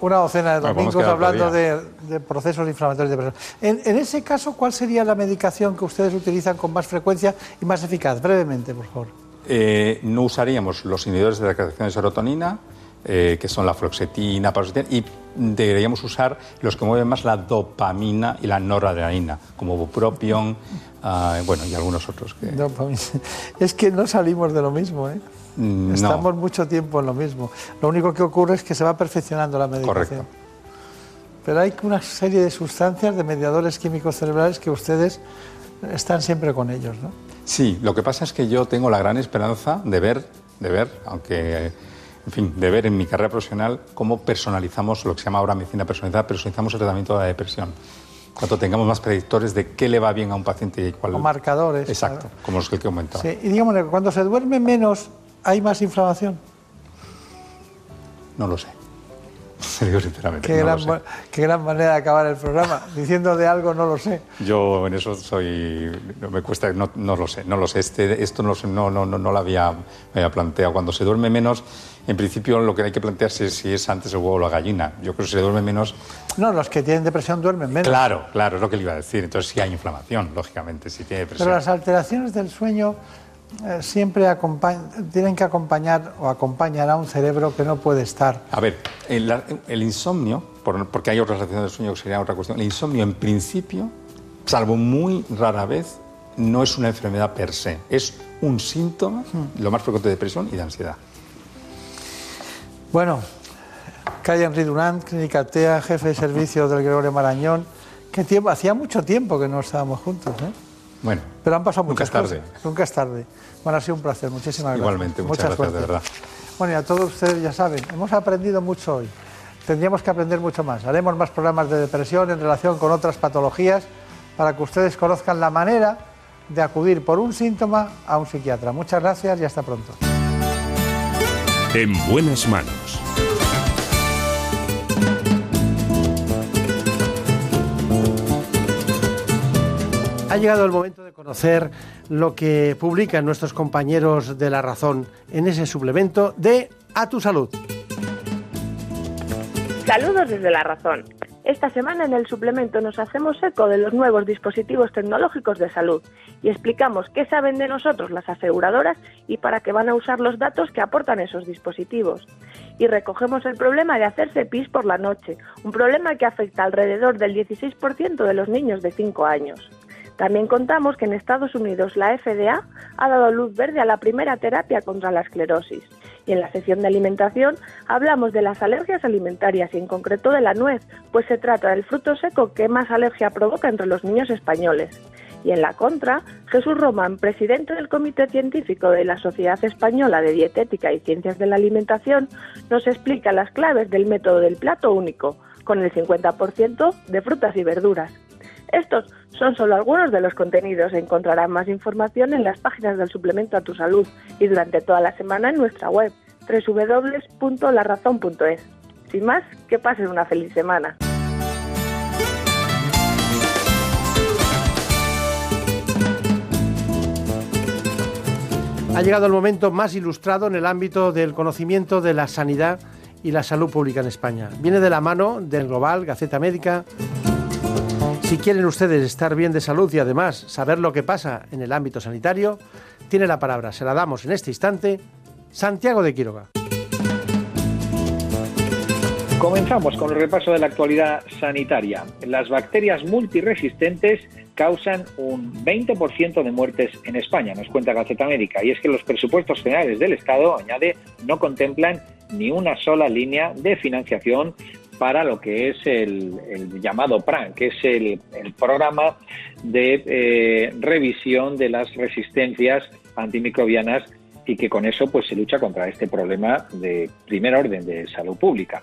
una docena de Bueno, domingos otro hablando de, de procesos inflamatorios de depresión. En, en ese caso, ¿cuál sería la medicación que ustedes utilizan con más frecuencia y más eficaz? Brevemente, por favor. Eh, no usaríamos los inhibidores de la creación de serotonina, eh, que son la fluoxetina, paroxetina, y deberíamos usar los que mueven más la dopamina y la noradrenalina, como bupropion, ah, bueno, y algunos otros que... Es que no salimos de lo mismo, ¿eh? Mm, no. Estamos mucho tiempo en lo mismo. Lo único que ocurre es que se va perfeccionando la medicación. Correcto. Pero hay una serie de sustancias, de mediadores químicos cerebrales que ustedes están siempre con ellos, ¿no? Sí, lo que pasa es que yo tengo la gran esperanza de ver, de ver, aunque, en fin, de ver en mi carrera profesional cómo personalizamos lo que se llama ahora medicina personalizada, personalizamos el tratamiento de la depresión. Cuando tengamos más predictores de qué le va bien a un paciente y cuál. O marcadores. Exacto, como los que he comentado. Sí, y digamos, cuando se duerme menos, hay más inflamación. No lo sé. Se digo sinceramente. Qué, no gran, lo sé. ma- qué gran manera de acabar el programa, diciendo de algo no lo sé. Yo en eso soy. No me cuesta. No, no lo sé. No lo sé. Este, esto no, no, no, no, no lo había, me había planteado. Cuando se duerme menos, en principio lo que hay que plantearse es si es antes el huevo o la gallina. Yo creo que si se duerme menos. No, los que tienen depresión duermen menos. Claro, claro, es lo que le iba a decir. Entonces sí hay inflamación, lógicamente, si tiene depresión. Pero las alteraciones del sueño eh, siempre tienen que acompañar o acompañar a un cerebro que no puede estar. A ver, el, el insomnio, por- porque hay otras relaciones del sueño que sería otra cuestión, el insomnio en principio, salvo muy rara vez, no es una enfermedad per se, es un síntoma, lo más frecuente de depresión y de ansiedad. Bueno, Calle Henry Durant, Clínica TEA, jefe de servicio del Gregorio Marañón. ¿Qué tiempo? Hacía mucho tiempo que no estábamos juntos, ¿eh? Bueno, Pero han pasado Nunca muchas es tarde. cosas. Nunca es tarde. Bueno, ha sido un placer. Muchísimas gracias. igualmente, muchas, Mucha gracias, de verdad. Bueno, y a todos ustedes ya saben, hemos aprendido mucho hoy. Tendríamos que aprender mucho más. Haremos más programas de depresión en relación con otras patologías para que ustedes conozcan la manera de acudir por un síntoma a un psiquiatra. Muchas gracias y hasta pronto. En buenas manos. Ha llegado el momento de conocer lo que publican nuestros compañeros de La Razón en ese suplemento de A tu Salud. Saludos desde La Razón. Esta semana en el suplemento nos hacemos eco de los nuevos dispositivos tecnológicos de salud y explicamos qué saben de nosotros las aseguradoras y para qué van a usar los datos que aportan esos dispositivos. Y recogemos el problema de hacerse pis por la noche, un problema que afecta alrededor del 16% de los niños de 5 años. También contamos que en Estados Unidos la FDA ha dado luz verde a la primera terapia contra la esclerosis. Y en la sección de alimentación hablamos de las alergias alimentarias y en concreto de la nuez, pues se trata del fruto seco que más alergia provoca entre los niños españoles. Y en la contra, Jesús Román, presidente del Comité Científico de la Sociedad Española de Dietética y Ciencias de la Alimentación, nos explica las claves del método del plato único, con el 50% de frutas y verduras. Estos son solo algunos de los contenidos. Encontrarán más información en las páginas del suplemento a tu salud y durante toda la semana en nuestra web www.larazón.es. Sin más, que pasen una feliz semana. Ha llegado el momento más ilustrado en el ámbito del conocimiento de la sanidad y la salud pública en España. Viene de la mano del Global, Gaceta Médica. Si quieren ustedes estar bien de salud y además saber lo que pasa en el ámbito sanitario, tiene la palabra, se la damos en este instante, Santiago de Quiroga. Comenzamos con el repaso de la actualidad sanitaria. Las bacterias multiresistentes causan un 20% de muertes en España, nos cuenta Gaceta Médica, y es que los presupuestos generales del Estado, añade, no contemplan ni una sola línea de financiación para lo que es el, llamado PRAN, que es el, programa de eh, revisión de las resistencias antimicrobianas y que con eso pues se lucha contra este problema de primer orden de salud pública.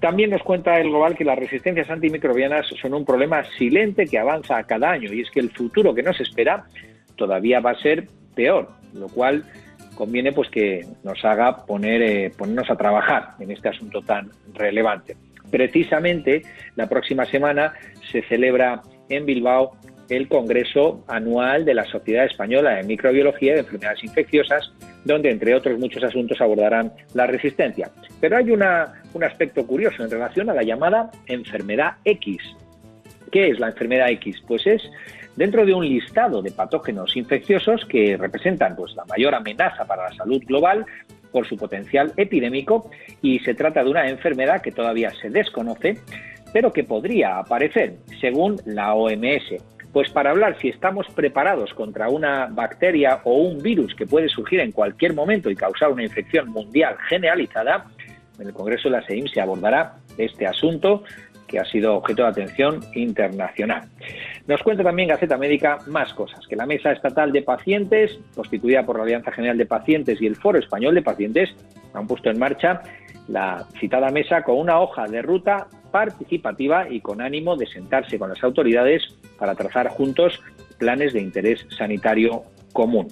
También nos cuenta el Global que las resistencias antimicrobianas son un problema silente que avanza a cada año y es que el futuro que nos espera todavía va a ser peor, lo cual conviene pues que nos haga poner, eh, ponernos a trabajar en este asunto tan relevante. Precisamente la próxima semana se celebra en Bilbao el Congreso Anual de la Sociedad Española de Microbiología y de Enfermedades Infecciosas, donde, entre otros muchos asuntos, abordarán la resistencia. Pero hay un aspecto curioso en relación a la llamada enfermedad X. ¿Qué es la enfermedad X? Pues es dentro de un listado de patógenos infecciosos que representan pues, la mayor amenaza para la salud global por su potencial epidémico y se trata de una enfermedad que todavía se desconoce, pero que podría aparecer, según la OMS. Pues para hablar si estamos preparados contra una bacteria o un virus que puede surgir en cualquier momento y causar una infección mundial generalizada, en el Congreso de la SEIM se abordará este asunto que ha sido objeto de atención internacional. Nos cuenta también Gaceta Médica más cosas, que la Mesa Estatal de Pacientes, constituida por la Alianza General de Pacientes y el Foro Español de Pacientes, han puesto en marcha la citada mesa con una hoja de ruta participativa y con ánimo de sentarse con las autoridades para trazar juntos planes de interés sanitario común.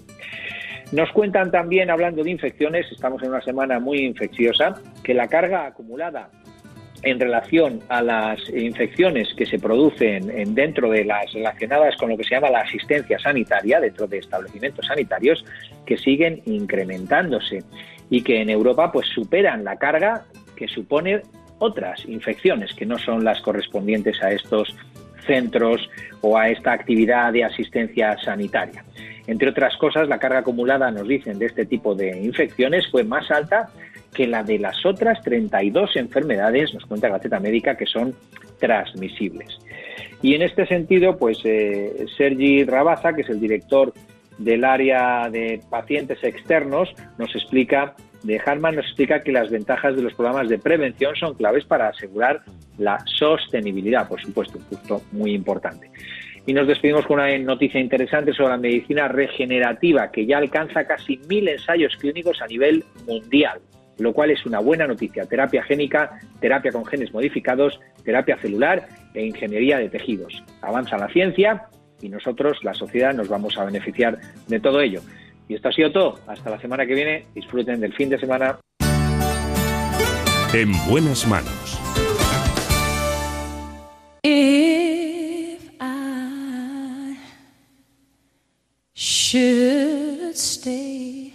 Nos cuentan también, hablando de infecciones, estamos en una semana muy infecciosa, que la carga acumulada en relación a las infecciones que se producen dentro de las relacionadas con lo que se llama la asistencia sanitaria dentro de establecimientos sanitarios que siguen incrementándose y que en Europa pues superan la carga que supone otras infecciones que no son las correspondientes a estos centros o a esta actividad de asistencia sanitaria. Entre otras cosas, la carga acumulada, nos dicen, de este tipo de infecciones fue más alta que la de las otras 32 enfermedades, nos cuenta Gaceta Médica, que son transmisibles. Y en este sentido, pues eh, Sergi Rabaza, que es el director del área de pacientes externos nos explica, de Harman nos explica que las ventajas de los programas de prevención son claves para asegurar la sostenibilidad, por supuesto, un punto muy importante. Y nos despedimos con una noticia interesante sobre la medicina regenerativa, que ya alcanza casi mil ensayos clínicos a nivel mundial, lo cual es una buena noticia. Terapia génica, terapia con genes modificados, terapia celular e ingeniería de tejidos. Avanza la ciencia y nosotros, la sociedad, nos vamos a beneficiar de todo ello. Y esto ha sido todo. Hasta la semana que viene. Disfruten del fin de semana. En buenas manos. If I should stay,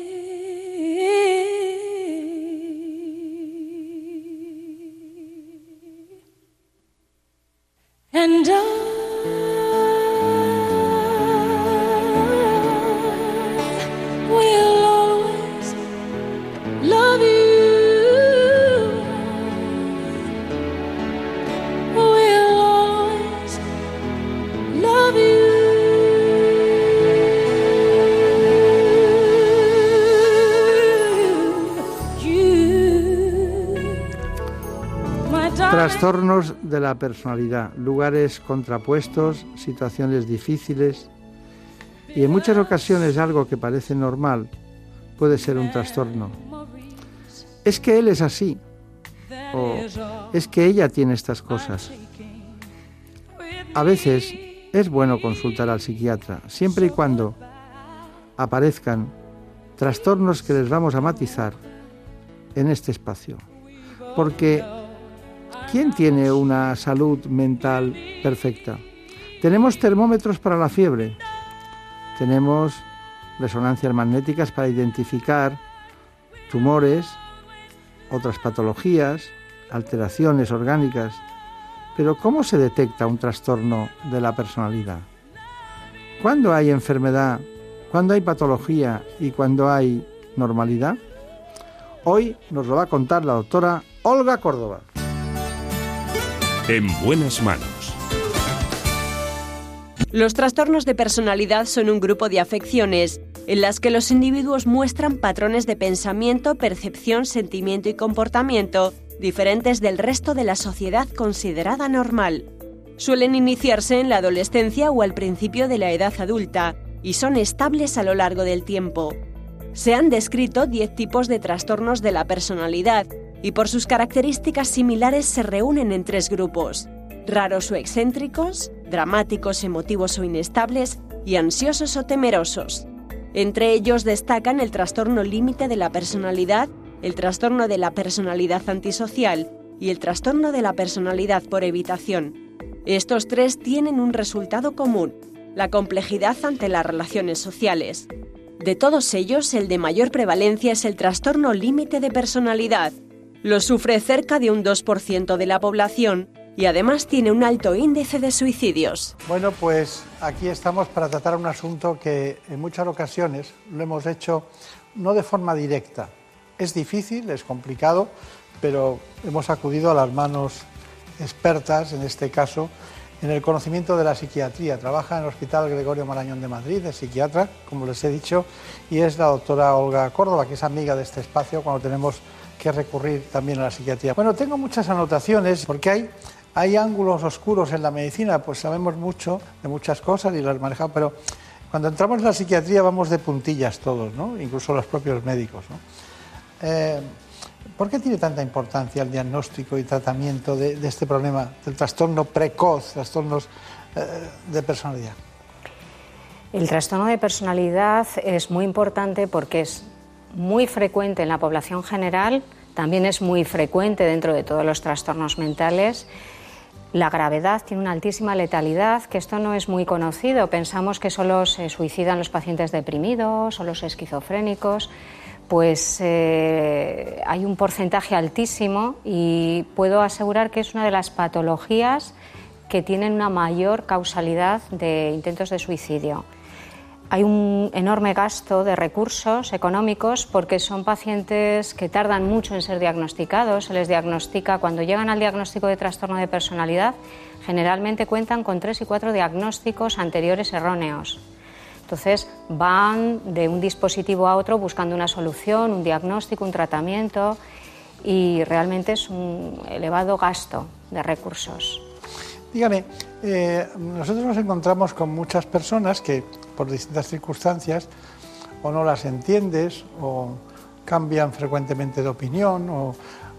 And I Trastornos de la personalidad, lugares contrapuestos, situaciones difíciles y en muchas ocasiones algo que parece normal puede ser un trastorno. Es que él es así o es que ella tiene estas cosas. A veces es bueno consultar al psiquiatra, siempre y cuando aparezcan trastornos que les vamos a matizar en este espacio. Porque ¿quién tiene una salud mental perfecta? Tenemos termómetros para la fiebre, tenemos resonancias magnéticas para identificar tumores, otras patologías, alteraciones orgánicas. Pero ¿cómo se detecta un trastorno de la personalidad? ¿Cuándo hay enfermedad? ¿Cuándo hay patología? ¿Y cuándo hay normalidad? Hoy nos lo va a contar la doctora Olga Córdoba. En buenas manos. Los trastornos de personalidad son un grupo de afecciones en las que los individuos muestran patrones de pensamiento, percepción, sentimiento y comportamiento diferentes del resto de la sociedad considerada normal. Suelen iniciarse en la adolescencia o al principio de la edad adulta y son estables a lo largo del tiempo. Se han descrito 10 tipos de trastornos de la personalidad y por sus características similares se reúnen en tres grupos, raros o excéntricos, dramáticos, emotivos o inestables y ansiosos o temerosos. Entre ellos destacan el trastorno límite de la personalidad, el trastorno de la personalidad antisocial y el trastorno de la personalidad por evitación. Estos tres tienen un resultado común, la complejidad ante las relaciones sociales. De todos ellos, el de mayor prevalencia es el trastorno límite de personalidad. Lo sufre cerca de un 2% de la población y además tiene un alto índice de suicidios. Bueno, pues aquí estamos para tratar un asunto que en muchas ocasiones lo hemos hecho no de forma directa. Es difícil, es complicado, pero hemos acudido a las manos expertas, en este caso, en el conocimiento de la psiquiatría. Trabaja en el Hospital Gregorio Marañón de Madrid, es psiquiatra, como les he dicho, y es la doctora Olga Córdoba, que es amiga de este espacio cuando tenemos que recurrir también a la psiquiatría. Bueno, tengo muchas anotaciones porque hay, hay ángulos oscuros en la medicina, pues sabemos mucho de muchas cosas y las manejamos, pero cuando entramos en la psiquiatría vamos de puntillas todos, ¿no? incluso los propios médicos. ¿no? Eh, ¿Por qué tiene tanta importancia el diagnóstico y tratamiento de, de este problema, del trastorno precoz, trastornos eh, de personalidad? El trastorno de personalidad es muy importante porque es muy frecuente en la población general, también es muy frecuente dentro de todos los trastornos mentales. La gravedad tiene una altísima letalidad, que esto no es muy conocido. Pensamos que solo se suicidan los pacientes deprimidos o los esquizofrénicos. Pues eh, hay un porcentaje altísimo y puedo asegurar que es una de las patologías que tienen una mayor causalidad de intentos de suicidio. Hay un enorme gasto de recursos económicos porque son pacientes que tardan mucho en ser diagnosticados. Se les diagnostica cuando llegan al diagnóstico de trastorno de personalidad, generalmente cuentan con tres y cuatro diagnósticos anteriores erróneos. Entonces van de un dispositivo a otro buscando una solución, un diagnóstico, un tratamiento y realmente es un elevado gasto de recursos. Dígame, eh, nosotros nos encontramos con muchas personas que por distintas circunstancias o no las entiendes o cambian frecuentemente de opinión o,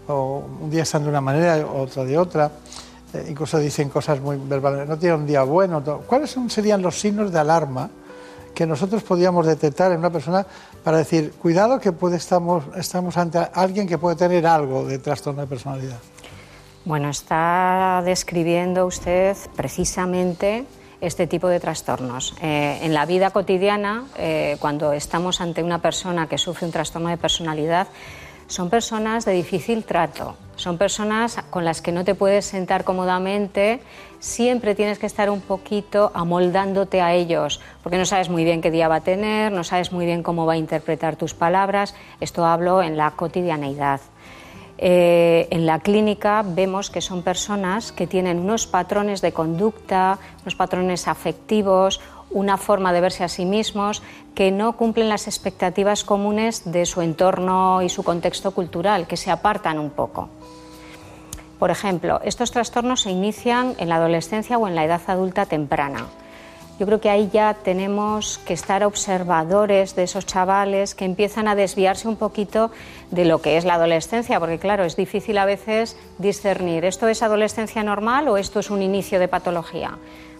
o un día están de una manera, otra de otra. eh, incluso dicen cosas muy verbales, no tiene un día bueno. ¿Cuáles serían los signos de alarma que nosotros podríamos detectar en una persona para decir, cuidado que puede estamos, estamos ante alguien que puede tener algo de trastorno de personalidad? Bueno, está describiendo usted precisamente este tipo de trastornos. Eh, en la vida cotidiana, eh, cuando estamos ante una persona que sufre un trastorno de personalidad, son personas de difícil trato, son personas con las que no te puedes sentar cómodamente, siempre tienes que estar un poquito amoldándote a ellos, porque no sabes muy bien qué día va a tener, no sabes muy bien cómo va a interpretar tus palabras, esto hablo en la cotidianeidad. Eh, en la clínica vemos que son personas que tienen unos patrones de conducta, unos patrones afectivos, una forma de verse a sí mismos que no cumplen las expectativas comunes de su entorno y su contexto cultural, que se apartan un poco. Por ejemplo, estos trastornos se inician en la adolescencia o en la edad adulta temprana. Yo creo que ahí ya tenemos que estar observadores de esos chavales que empiezan a desviarse un poquito de lo que es la adolescencia, porque claro, es difícil a veces discernir, ¿esto es adolescencia normal o esto es un inicio de patología?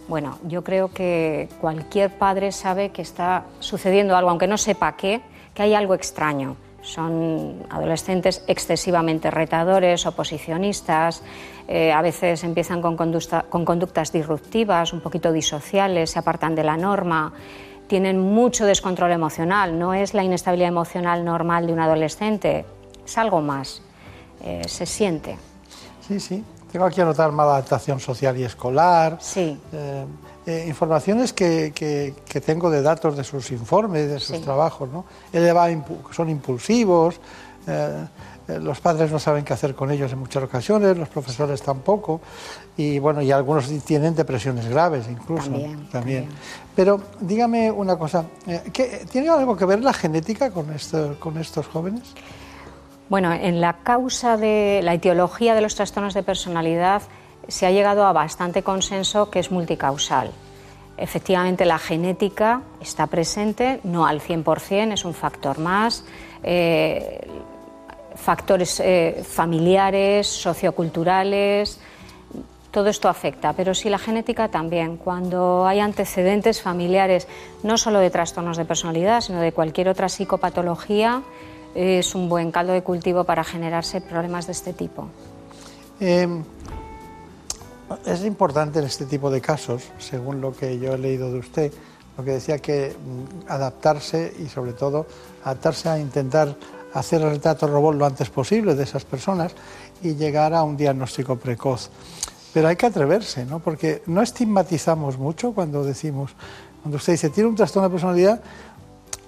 Bueno, yo creo que cualquier padre sabe que está sucediendo algo, aunque no sepa qué, que hay algo extraño. Son adolescentes excesivamente retadores, oposicionistas, eh, a veces empiezan con, con conductas disruptivas, un poquito disociales, se apartan de la norma, tienen mucho descontrol emocional. No es la inestabilidad emocional normal de un adolescente, es algo más, eh, se siente. Sí, sí. Tengo aquí anotar adaptación social y escolar. Sí. Eh, eh, informaciones que, que, tengo de datos de sus informes, de sus trabajos. ¿no? son impulsivos, eh, los padres no saben qué hacer con ellos en muchas ocasiones, los profesores tampoco, y bueno, y algunos tienen depresiones graves incluso. También. también. Pero dígame una cosa, ¿tiene algo que ver la genética con, esto, con estos jóvenes? Bueno, en la causa de la etiología de los trastornos de personalidad se ha llegado a bastante consenso que es multicausal. Efectivamente, la genética está presente, no al 100%, es un factor más. Eh, factores eh, familiares, socioculturales, todo esto afecta, pero sí la genética también. Cuando hay antecedentes familiares, no solo de trastornos de personalidad, sino de cualquier otra psicopatología, es un buen caldo de cultivo para generarse problemas de este tipo. Em, es importante en este tipo de casos, según lo que yo he leído de usted, lo que decía que mm, adaptarse y sobre todo adaptarse a intentar hacer el retrato robot lo antes posible de esas personas y llegar a un diagnóstico precoz. Pero hay que atreverse, ¿no? Porque no estigmatizamos mucho cuando decimos, cuando usted dice tiene un trastorno de personalidad,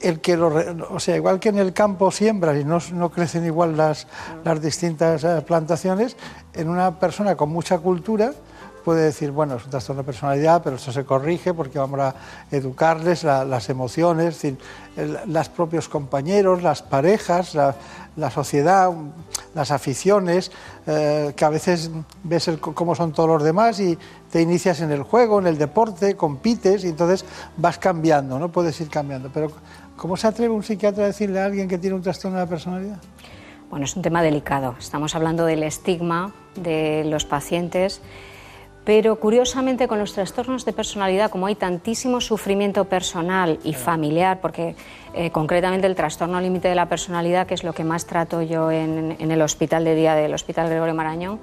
el que lo, o sea, igual que en el campo siembras y no, no crecen igual las, las distintas eh, plantaciones, en una persona con mucha cultura puede decir, bueno, es un trastorno de personalidad, pero esto se corrige porque vamos a educarles las emociones, los propios compañeros, las parejas, la, sociedad, las aficiones, eh, que a veces ves cómo son todos los demás y te inicias en el juego, en el deporte, compites y entonces vas cambiando, ¿no? Puedes ir cambiando. Pero ¿cómo se atreve un psiquiatra a decirle a alguien que tiene un trastorno de la personalidad? Bueno, es un tema delicado. Estamos hablando del estigma de los pacientes pero curiosamente con los trastornos de personalidad, como hay tantísimo sufrimiento personal y familiar, porque eh, concretamente el trastorno límite de la personalidad, que es lo que más trato yo en, el hospital de día del Hospital Gregorio Marañón,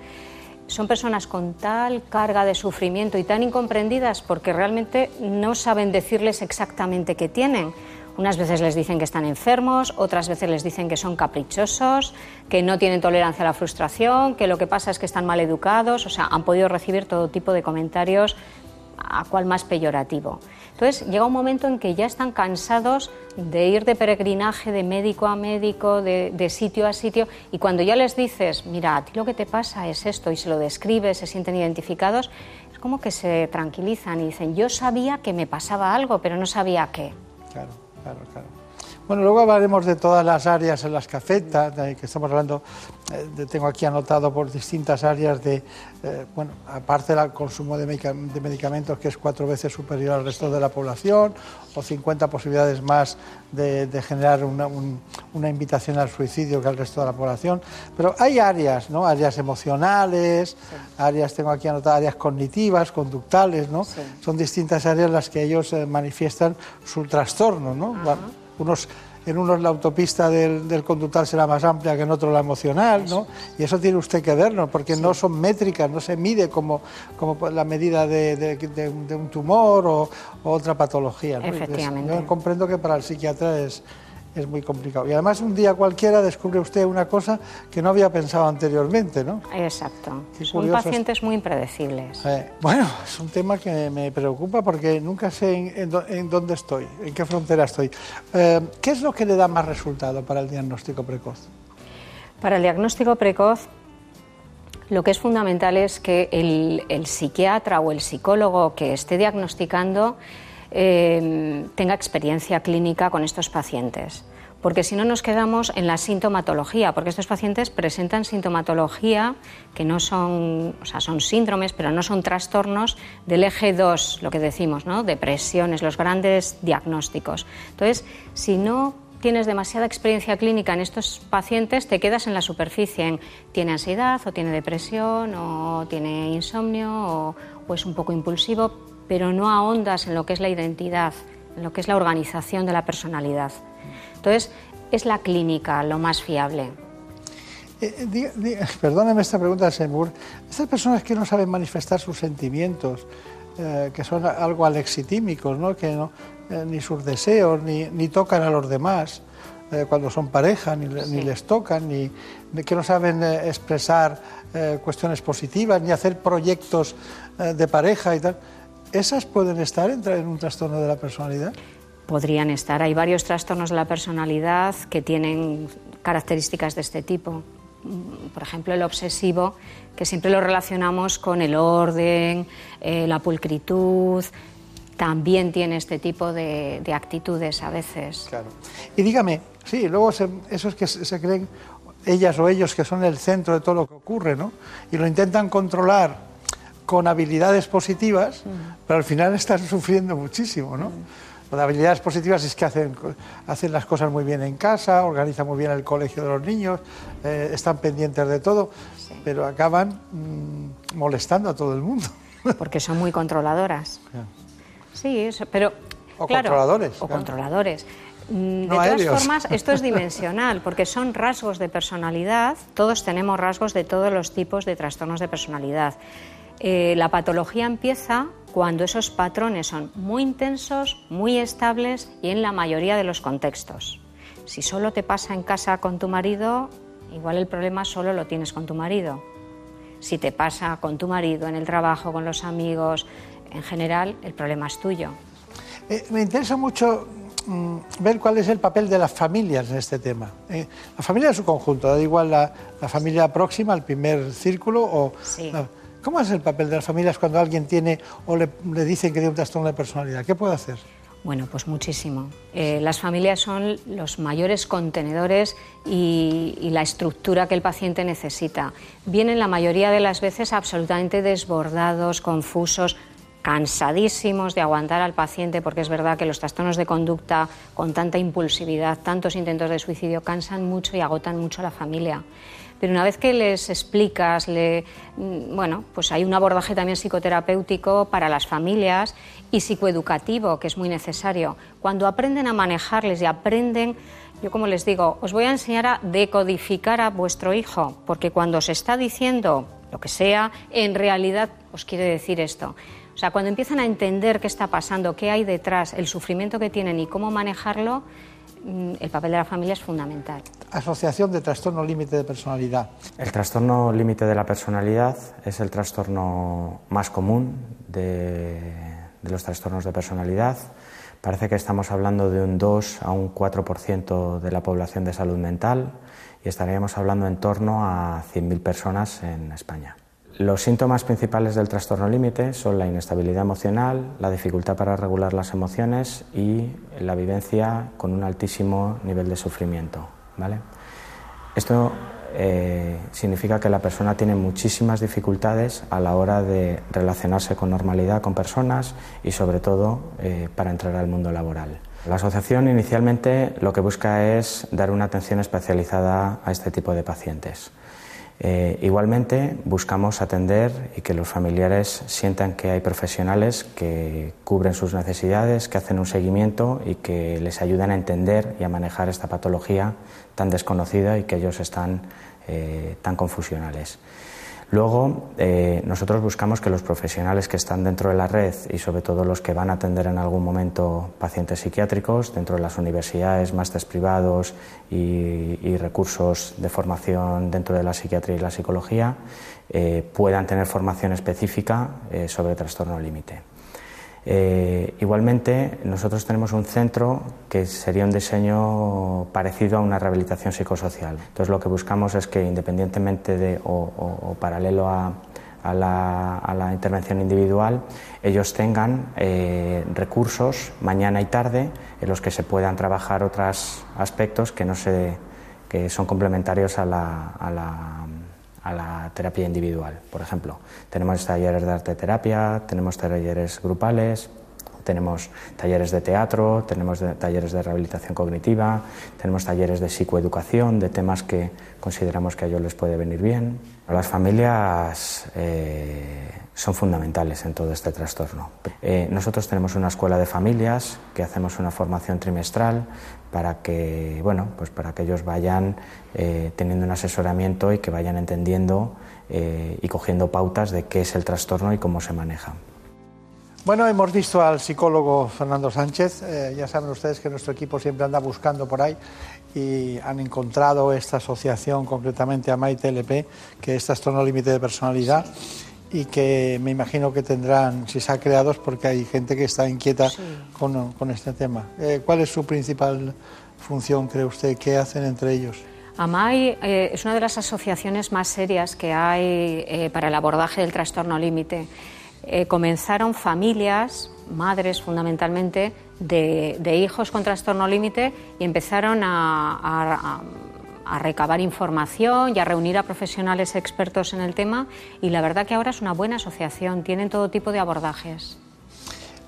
son personas con tal carga de sufrimiento y tan incomprendidas porque realmente no saben decirles exactamente qué tienen. Unas veces les dicen que están enfermos, otras veces les dicen que son caprichosos, que no tienen tolerancia a la frustración, que lo que pasa es que están mal educados, o sea, han podido recibir todo tipo de comentarios a cual más peyorativo. Entonces llega un momento en que ya están cansados de ir de peregrinaje de médico a médico, de, de, sitio a sitio, y cuando ya les dices, mira, a ti lo que te pasa es esto, y se lo describes, se sienten identificados, es como que se tranquilizan y dicen, yo sabía que me pasaba algo, pero no sabía qué. Claro. Claro, claro. Bueno, luego hablaremos de todas las áreas en las que afecta, de que estamos hablando, eh, tengo aquí anotado por distintas áreas de, eh, bueno, aparte del consumo de, medicamentos que es cuatro veces superior al resto de la población, o 50 posibilidades más de, generar una, invitación al suicidio que al resto de la población. Pero hay áreas, ¿no? Áreas emocionales, áreas, tengo aquí anotadas, áreas cognitivas, conductales, ¿no? Son distintas áreas las que ellos eh, manifiestan su trastorno, ¿no? Unos en unos la autopista del, del, conductal será más amplia que en otro la emocional, ¿no? Y eso tiene usted que verlo, porque no son métricas, no se mide como, como la medida de, de, un tumor o, otra patología. Efectivamente. yo comprendo que para el psiquiatra es, es muy complicado. Y además un día cualquiera descubre usted una cosa que no había pensado anteriormente, ¿no? Exacto. Son pacientes muy impredecibles. Eh, bueno, es un tema que me preocupa porque nunca sé en, dónde estoy, en qué frontera estoy. Eh, ¿Qué es lo que le da más resultado para el diagnóstico precoz? Para el diagnóstico precoz, lo que es fundamental es que el, psiquiatra o el psicólogo que esté diagnosticando tenga experiencia clínica con estos pacientes. Porque si no nos quedamos en la sintomatología, porque estos pacientes presentan sintomatología que no son, o sea, son síndromes, pero no son trastornos del eje 2, lo que decimos, ¿no? Depresiones, los grandes diagnósticos. Entonces, si no tienes demasiada experiencia clínica en estos pacientes, te quedas en la superficie, en tiene ansiedad o tiene depresión o tiene insomnio o es un poco impulsivo, pero no ahondas en lo que es la identidad, en lo que es la organización de la personalidad. Entonces, es la clínica lo más fiable. Eh, eh, perdóneme esta pregunta, Semur. Estas personas que no saben manifestar sus sentimientos, eh, que son algo alexitímicos, ¿no? que no, ni sus deseos, ni, tocan a los demás cuando son pareja, ni, les tocan, ni, que no saben expresar cuestiones positivas, ni hacer proyectos de pareja y tal. ¿Esas pueden estar en un trastorno de la personalidad? Podrían estar. Hay varios trastornos de la personalidad que tienen características de este tipo. Por ejemplo, el obsesivo, que siempre lo relacionamos con el orden, eh, la pulcritud, también tiene este tipo de, actitudes a veces. Claro. Y dígame, sí, luego esos que se creen ellas o ellos que son el centro de todo lo que ocurre, ¿no? Y lo intentan controlar con habilidades positivas, pero al final están sufriendo muchísimo, ¿no? Con habilidades positivas es que hacen, hacen las cosas muy bien en casa, organizan muy bien el colegio de los niños, eh, están pendientes de todo, pero acaban mm, molestando a todo el mundo. Porque son muy controladoras. Sí, eso, pero... O controladores. O controladores. Mm, de todas formas, esto es dimensional, porque son rasgos de personalidad, todos tenemos rasgos de todos los tipos de trastornos de personalidad. Eh, la patología empieza cuando esos patrones son muy intensos, muy estables y en la mayoría de los contextos. Si solo te pasa en casa con tu marido, igual el problema solo lo tienes con tu marido. Si te pasa con tu marido, en el trabajo, con los amigos, en general, el problema es tuyo. Eh, me interesa mucho mm, ver cuál es el papel de las familias en este tema. Eh, la familia en su conjunto, da igual la, familia próxima, el primer círculo o... ¿Cómo es el papel de las familias cuando alguien tiene o le, dicen que tiene un trastorno de personalidad? ¿Qué puede hacer? Bueno, pues muchísimo. Eh, las familias son los mayores contenedores y, y, la estructura que el paciente necesita. Vienen la mayoría de las veces absolutamente desbordados, confusos, cansadísimos de aguantar al paciente, porque es verdad que los trastornos de conducta con tanta impulsividad, tantos intentos de suicidio, cansan mucho y agotan mucho a la familia pero una vez que les explicas, le, mm, bueno, pues hay un abordaje también psicoterapéutico para las familias y psicoeducativo, que es muy necesario. Cuando aprenden a manejarles y aprenden, yo como les digo, os voy a enseñar a decodificar a vuestro hijo, porque cuando os está diciendo lo que sea, en realidad os quiere decir esto. O sea, cuando empiezan a entender qué está pasando, qué hay detrás, el sufrimiento que tienen y cómo manejarlo, el papel de la familia es fundamental. Asociación de trastorno límite de personalidad. El trastorno límite de la personalidad es el trastorno más común de, los trastornos de personalidad. Parece que estamos hablando de un 2 a un 4% de la población de salud mental y estaríamos hablando en torno a 100.000 personas en España. Los síntomas principales del trastorno límite son la inestabilidad emocional, la dificultad para regular las emociones y la vivencia con un altísimo nivel de sufrimiento. ¿vale? Esto eh, significa que la persona tiene muchísimas dificultades a la hora de relacionarse con normalidad con personas y sobre todo eh, para entrar al mundo laboral. La asociación inicialmente lo que busca es dar una atención especializada a este tipo de pacientes. Eh, igualmente buscamos atender y que los familiares sientan que hay profesionales que cubren sus necesidades, que hacen un seguimiento y que les ayudan a entender y a manejar esta patología tan desconocida y que ellos están eh, tan confusionales. Luego, eh, nosotros buscamos que los profesionales que están dentro de la red y sobre todo los que van a atender en algún momento pacientes psiquiátricos dentro de las universidades, másteres privados y, recursos de formación dentro de la psiquiatría y la psicología, eh, puedan tener formación específica sobre trastorno límite. Eh, igualmente, nosotros tenemos un centro que sería un diseño parecido a una rehabilitación psicosocial. Entonces, lo que buscamos es que, independientemente de o, paralelo a, la, intervención individual, ellos tengan eh, recursos mañana y tarde en los que se puedan trabajar otros aspectos que, no se, que son complementarios a la a la terapia individual. Por ejemplo, tenemos talleres de arte terapia, tenemos talleres grupales, tenemos talleres de teatro, tenemos talleres de rehabilitación cognitiva, tenemos talleres de psicoeducación, de temas que consideramos que a ellos les puede venir bien. Las familias eh, son fundamentales en todo este trastorno. Eh, nosotros tenemos una escuela de familias que hacemos una formación trimestral para que, bueno, pues para que ellos vayan eh, teniendo un asesoramiento y que vayan entendiendo y cogiendo pautas de qué es el trastorno y cómo se maneja. Bueno, hemos visto al psicólogo Fernando Sánchez. Eh, ya saben ustedes que nuestro equipo siempre anda buscando por ahí y han encontrado esta asociación, concretamente a MyTLP, que es Trastorno Límite de Personalidad y que me imagino que tendrán, si se ha creado, porque hay gente que está inquieta con, este tema. Eh, ¿Cuál es su principal función, cree usted? ¿Qué hacen entre ellos? AMAI eh, es una de las asociaciones más serias que hay para el abordaje del trastorno límite. Eh, comenzaron familias, madres fundamentalmente, de, hijos con trastorno límite y empezaron a, recabar información y a reunir a profesionales expertos en el tema y la verdad que ahora es una buena asociación, tienen todo tipo de abordajes.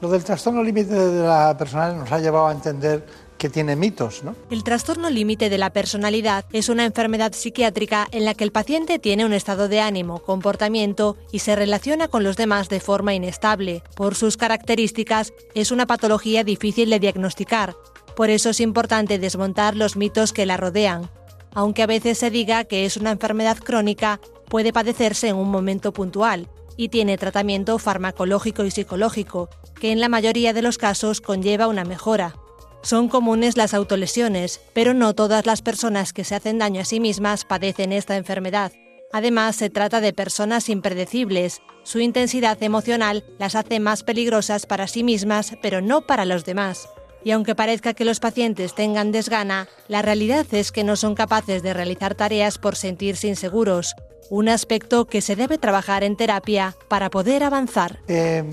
Lo del trastorno límite de la personal nos ha llevado a entender que tiene mitos, ¿no? El trastorno límite de la personalidad es una enfermedad psiquiátrica en la que el paciente tiene un estado de ánimo, comportamiento y se relaciona con los demás de forma inestable. Por sus características, es una patología difícil de diagnosticar. Por eso es importante desmontar los mitos que la rodean. Aunque a veces se diga que es una enfermedad crónica, puede padecerse en un momento puntual y tiene tratamiento farmacológico y psicológico, que en la mayoría de los casos conlleva una mejora. Son comunes las autolesiones, pero no todas las personas que se hacen daño a sí mismas padecen esta enfermedad. Además, se trata de personas impredecibles. Su intensidad emocional las hace más peligrosas para sí mismas, pero no para los demás. Y aunque parezca que los pacientes tengan desgana, la realidad es que no son capaces de realizar tareas por sentirse inseguros, un aspecto que se debe trabajar en terapia para poder avanzar. Eh,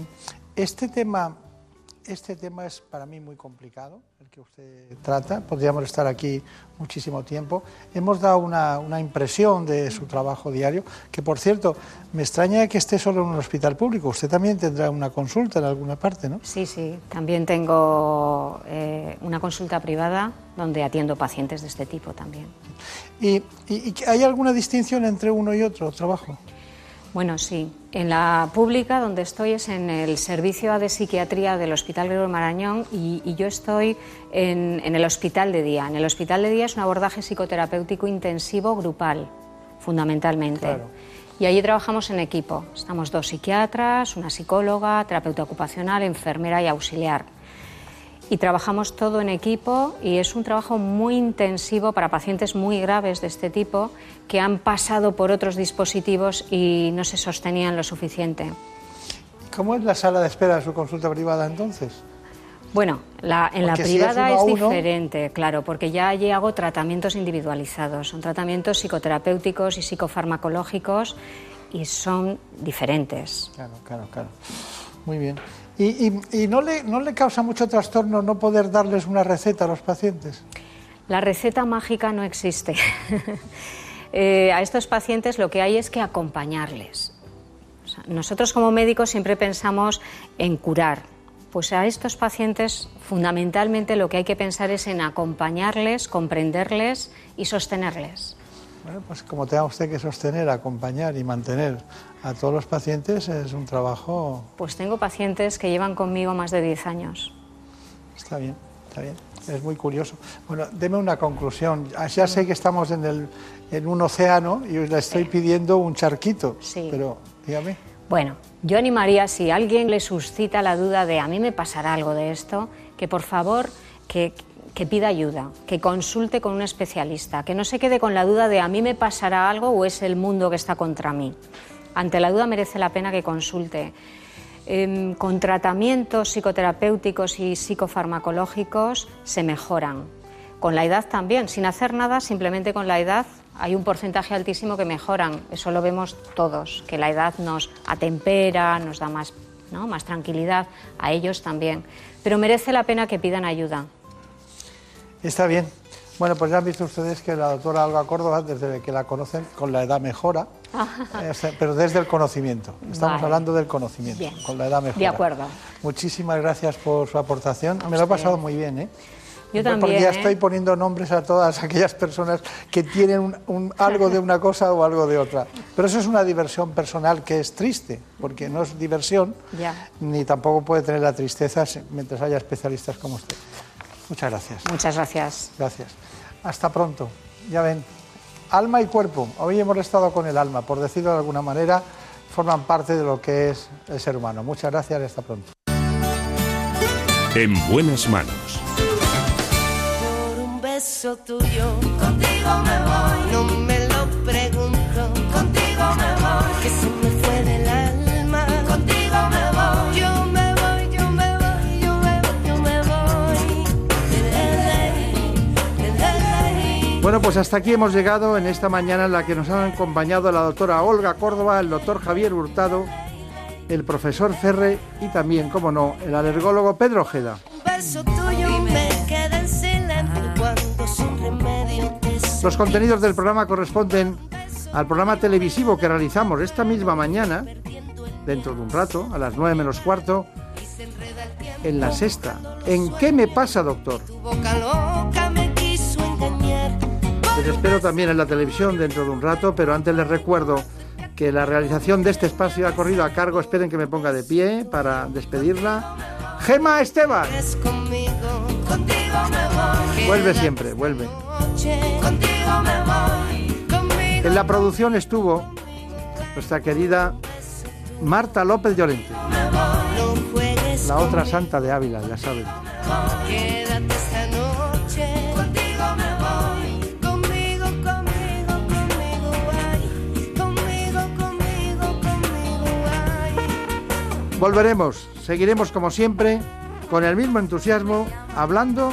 este tema este tema es para mí muy complicado, el que usted trata. Podríamos estar aquí muchísimo tiempo. Hemos dado una, impresión de su trabajo diario, que por cierto, me extraña que esté solo en un hospital público. Usted también tendrá una consulta en alguna parte, ¿no? Sí, sí. También tengo eh, una consulta privada donde atiendo pacientes de este tipo también. ¿Y, y hay alguna distinción entre uno y otro trabajo? Bueno, sí. En la pública, donde estoy, es en el servicio de psiquiatría del Hospital Gregorio Marañón y, yo estoy en, el hospital de día. En el hospital de día es un abordaje psicoterapéutico intensivo grupal, fundamentalmente. Y allí trabajamos en equipo. Estamos dos psiquiatras, una psicóloga, terapeuta ocupacional, enfermera y auxiliar y trabajamos todo en equipo y es un trabajo muy intensivo para pacientes muy graves de este tipo que han pasado por otros dispositivos y no se sostenían lo suficiente. ¿Cómo es la sala de espera de su consulta privada entonces? Bueno, en la privada es, diferente, claro, porque ya allí hago tratamientos individualizados, son tratamientos psicoterapéuticos y psicofarmacológicos y son diferentes. Claro, claro, claro. Muy bien. ¿Y, y- y no, le, no le causa mucho trastorno no poder darles una receta a los pacientes? La receta mágica no existe. Eh, a estos pacientes lo que hay es que acompañarles. O sea, nosotros como médicos siempre pensamos en curar. Pues a estos pacientes fundamentalmente lo que hay que pensar es en acompañarles, comprenderles y sostenerles. Bueno, pues como tenga usted que sostener, acompañar y mantener a todos los pacientes, es un trabajo... Pues tengo pacientes que llevan conmigo más de 10 años. Está bien, está bien. Es muy curioso. Bueno, deme una conclusión. Ya sé que estamos en, el, en un océano y le estoy pidiendo un charquito, Sí. pero dígame. Bueno, yo animaría, si alguien le suscita la duda de a mí me pasará algo de esto, que por favor que, que pida ayuda, que consulte con un especialista, que no se quede con la duda de a mí me pasará algo o es el mundo que está contra mí. Ante la duda merece la pena que consulte. Em, con tratamientos psicoterapéuticos y psicofarmacológicos se mejoran. Con la edad también, sin hacer nada, simplemente con la edad hay un porcentaje altísimo que mejoran. Eso lo vemos todos, que la edad nos atempera, nos da más, ¿no? más tranquilidad, a ellos también. Pero merece la pena que pidan ayuda. Está bien. Bueno, pues ya han visto ustedes que la doctora Olga Córdoba, desde que la conocen, con la edad mejora, eh, sea, pero desde el conocimiento. Estamos Vale. hablando del conocimiento, Bien. con la edad mejora. De acuerdo. Muchísimas gracias por su aportación. Me lo he pasado muy bien, ¿eh? Yo Porque también. ya ¿eh? estoy poniendo nombres a todas aquellas personas que tienen un- un- algo de una cosa o algo de otra. Pero eso es una diversión personal que es triste, porque no es diversión, Ya. ni tampoco puede tener la tristeza mientras haya especialistas como usted. Muchas gracias. Muchas gracias. Gracias. Hasta pronto. Ya ven, alma y cuerpo. Hoy hemos estado con el alma, por decirlo de alguna manera, forman parte de lo que es el ser humano. Muchas gracias y hasta pronto. En buenas manos. por un beso tuyo. Contigo me voy. No me lo pregunto. Contigo me voy. Bueno, pues hasta aquí hemos llegado en esta mañana en la que nos han acompañado la doctora Olga Córdoba, el doctor Javier Hurtado, el profesor Ferre y también, como no, el alergólogo Pedro Ojeda. Un beso tuyo me queda en silencio cuando sin remedio te Los contenidos del programa corresponden al programa televisivo que realizamos esta misma mañana, dentro de un rato, a las 9 menos cuarto, en la sexta. ¿En qué me pasa, doctor? Les espero también en la televisión dentro de un rato, pero antes les recuerdo que la realización de este espacio ha corrido a cargo, esperen que me ponga de pie para despedirla. Gema Esteban, vuelve siempre, vuelve. En la producción estuvo nuestra querida Marta López Llorente, la otra santa de Ávila, ya saben. Volveremos, seguiremos como siempre, con el mismo entusiasmo, hablando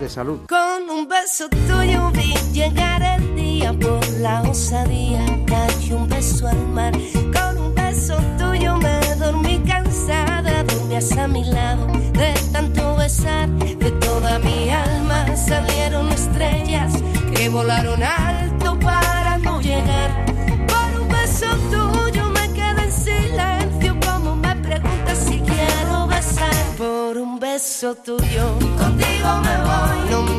de salud. Con un beso tuyo vi llegar el día por la osadía. Cayó un beso al mar. Con un beso tuyo me dormí cansada. Dormías a mi lado de tanto besar. De toda mi alma salieron estrellas que volaron alto para no llegar. por un beso tuyo. Contigo me voy. No me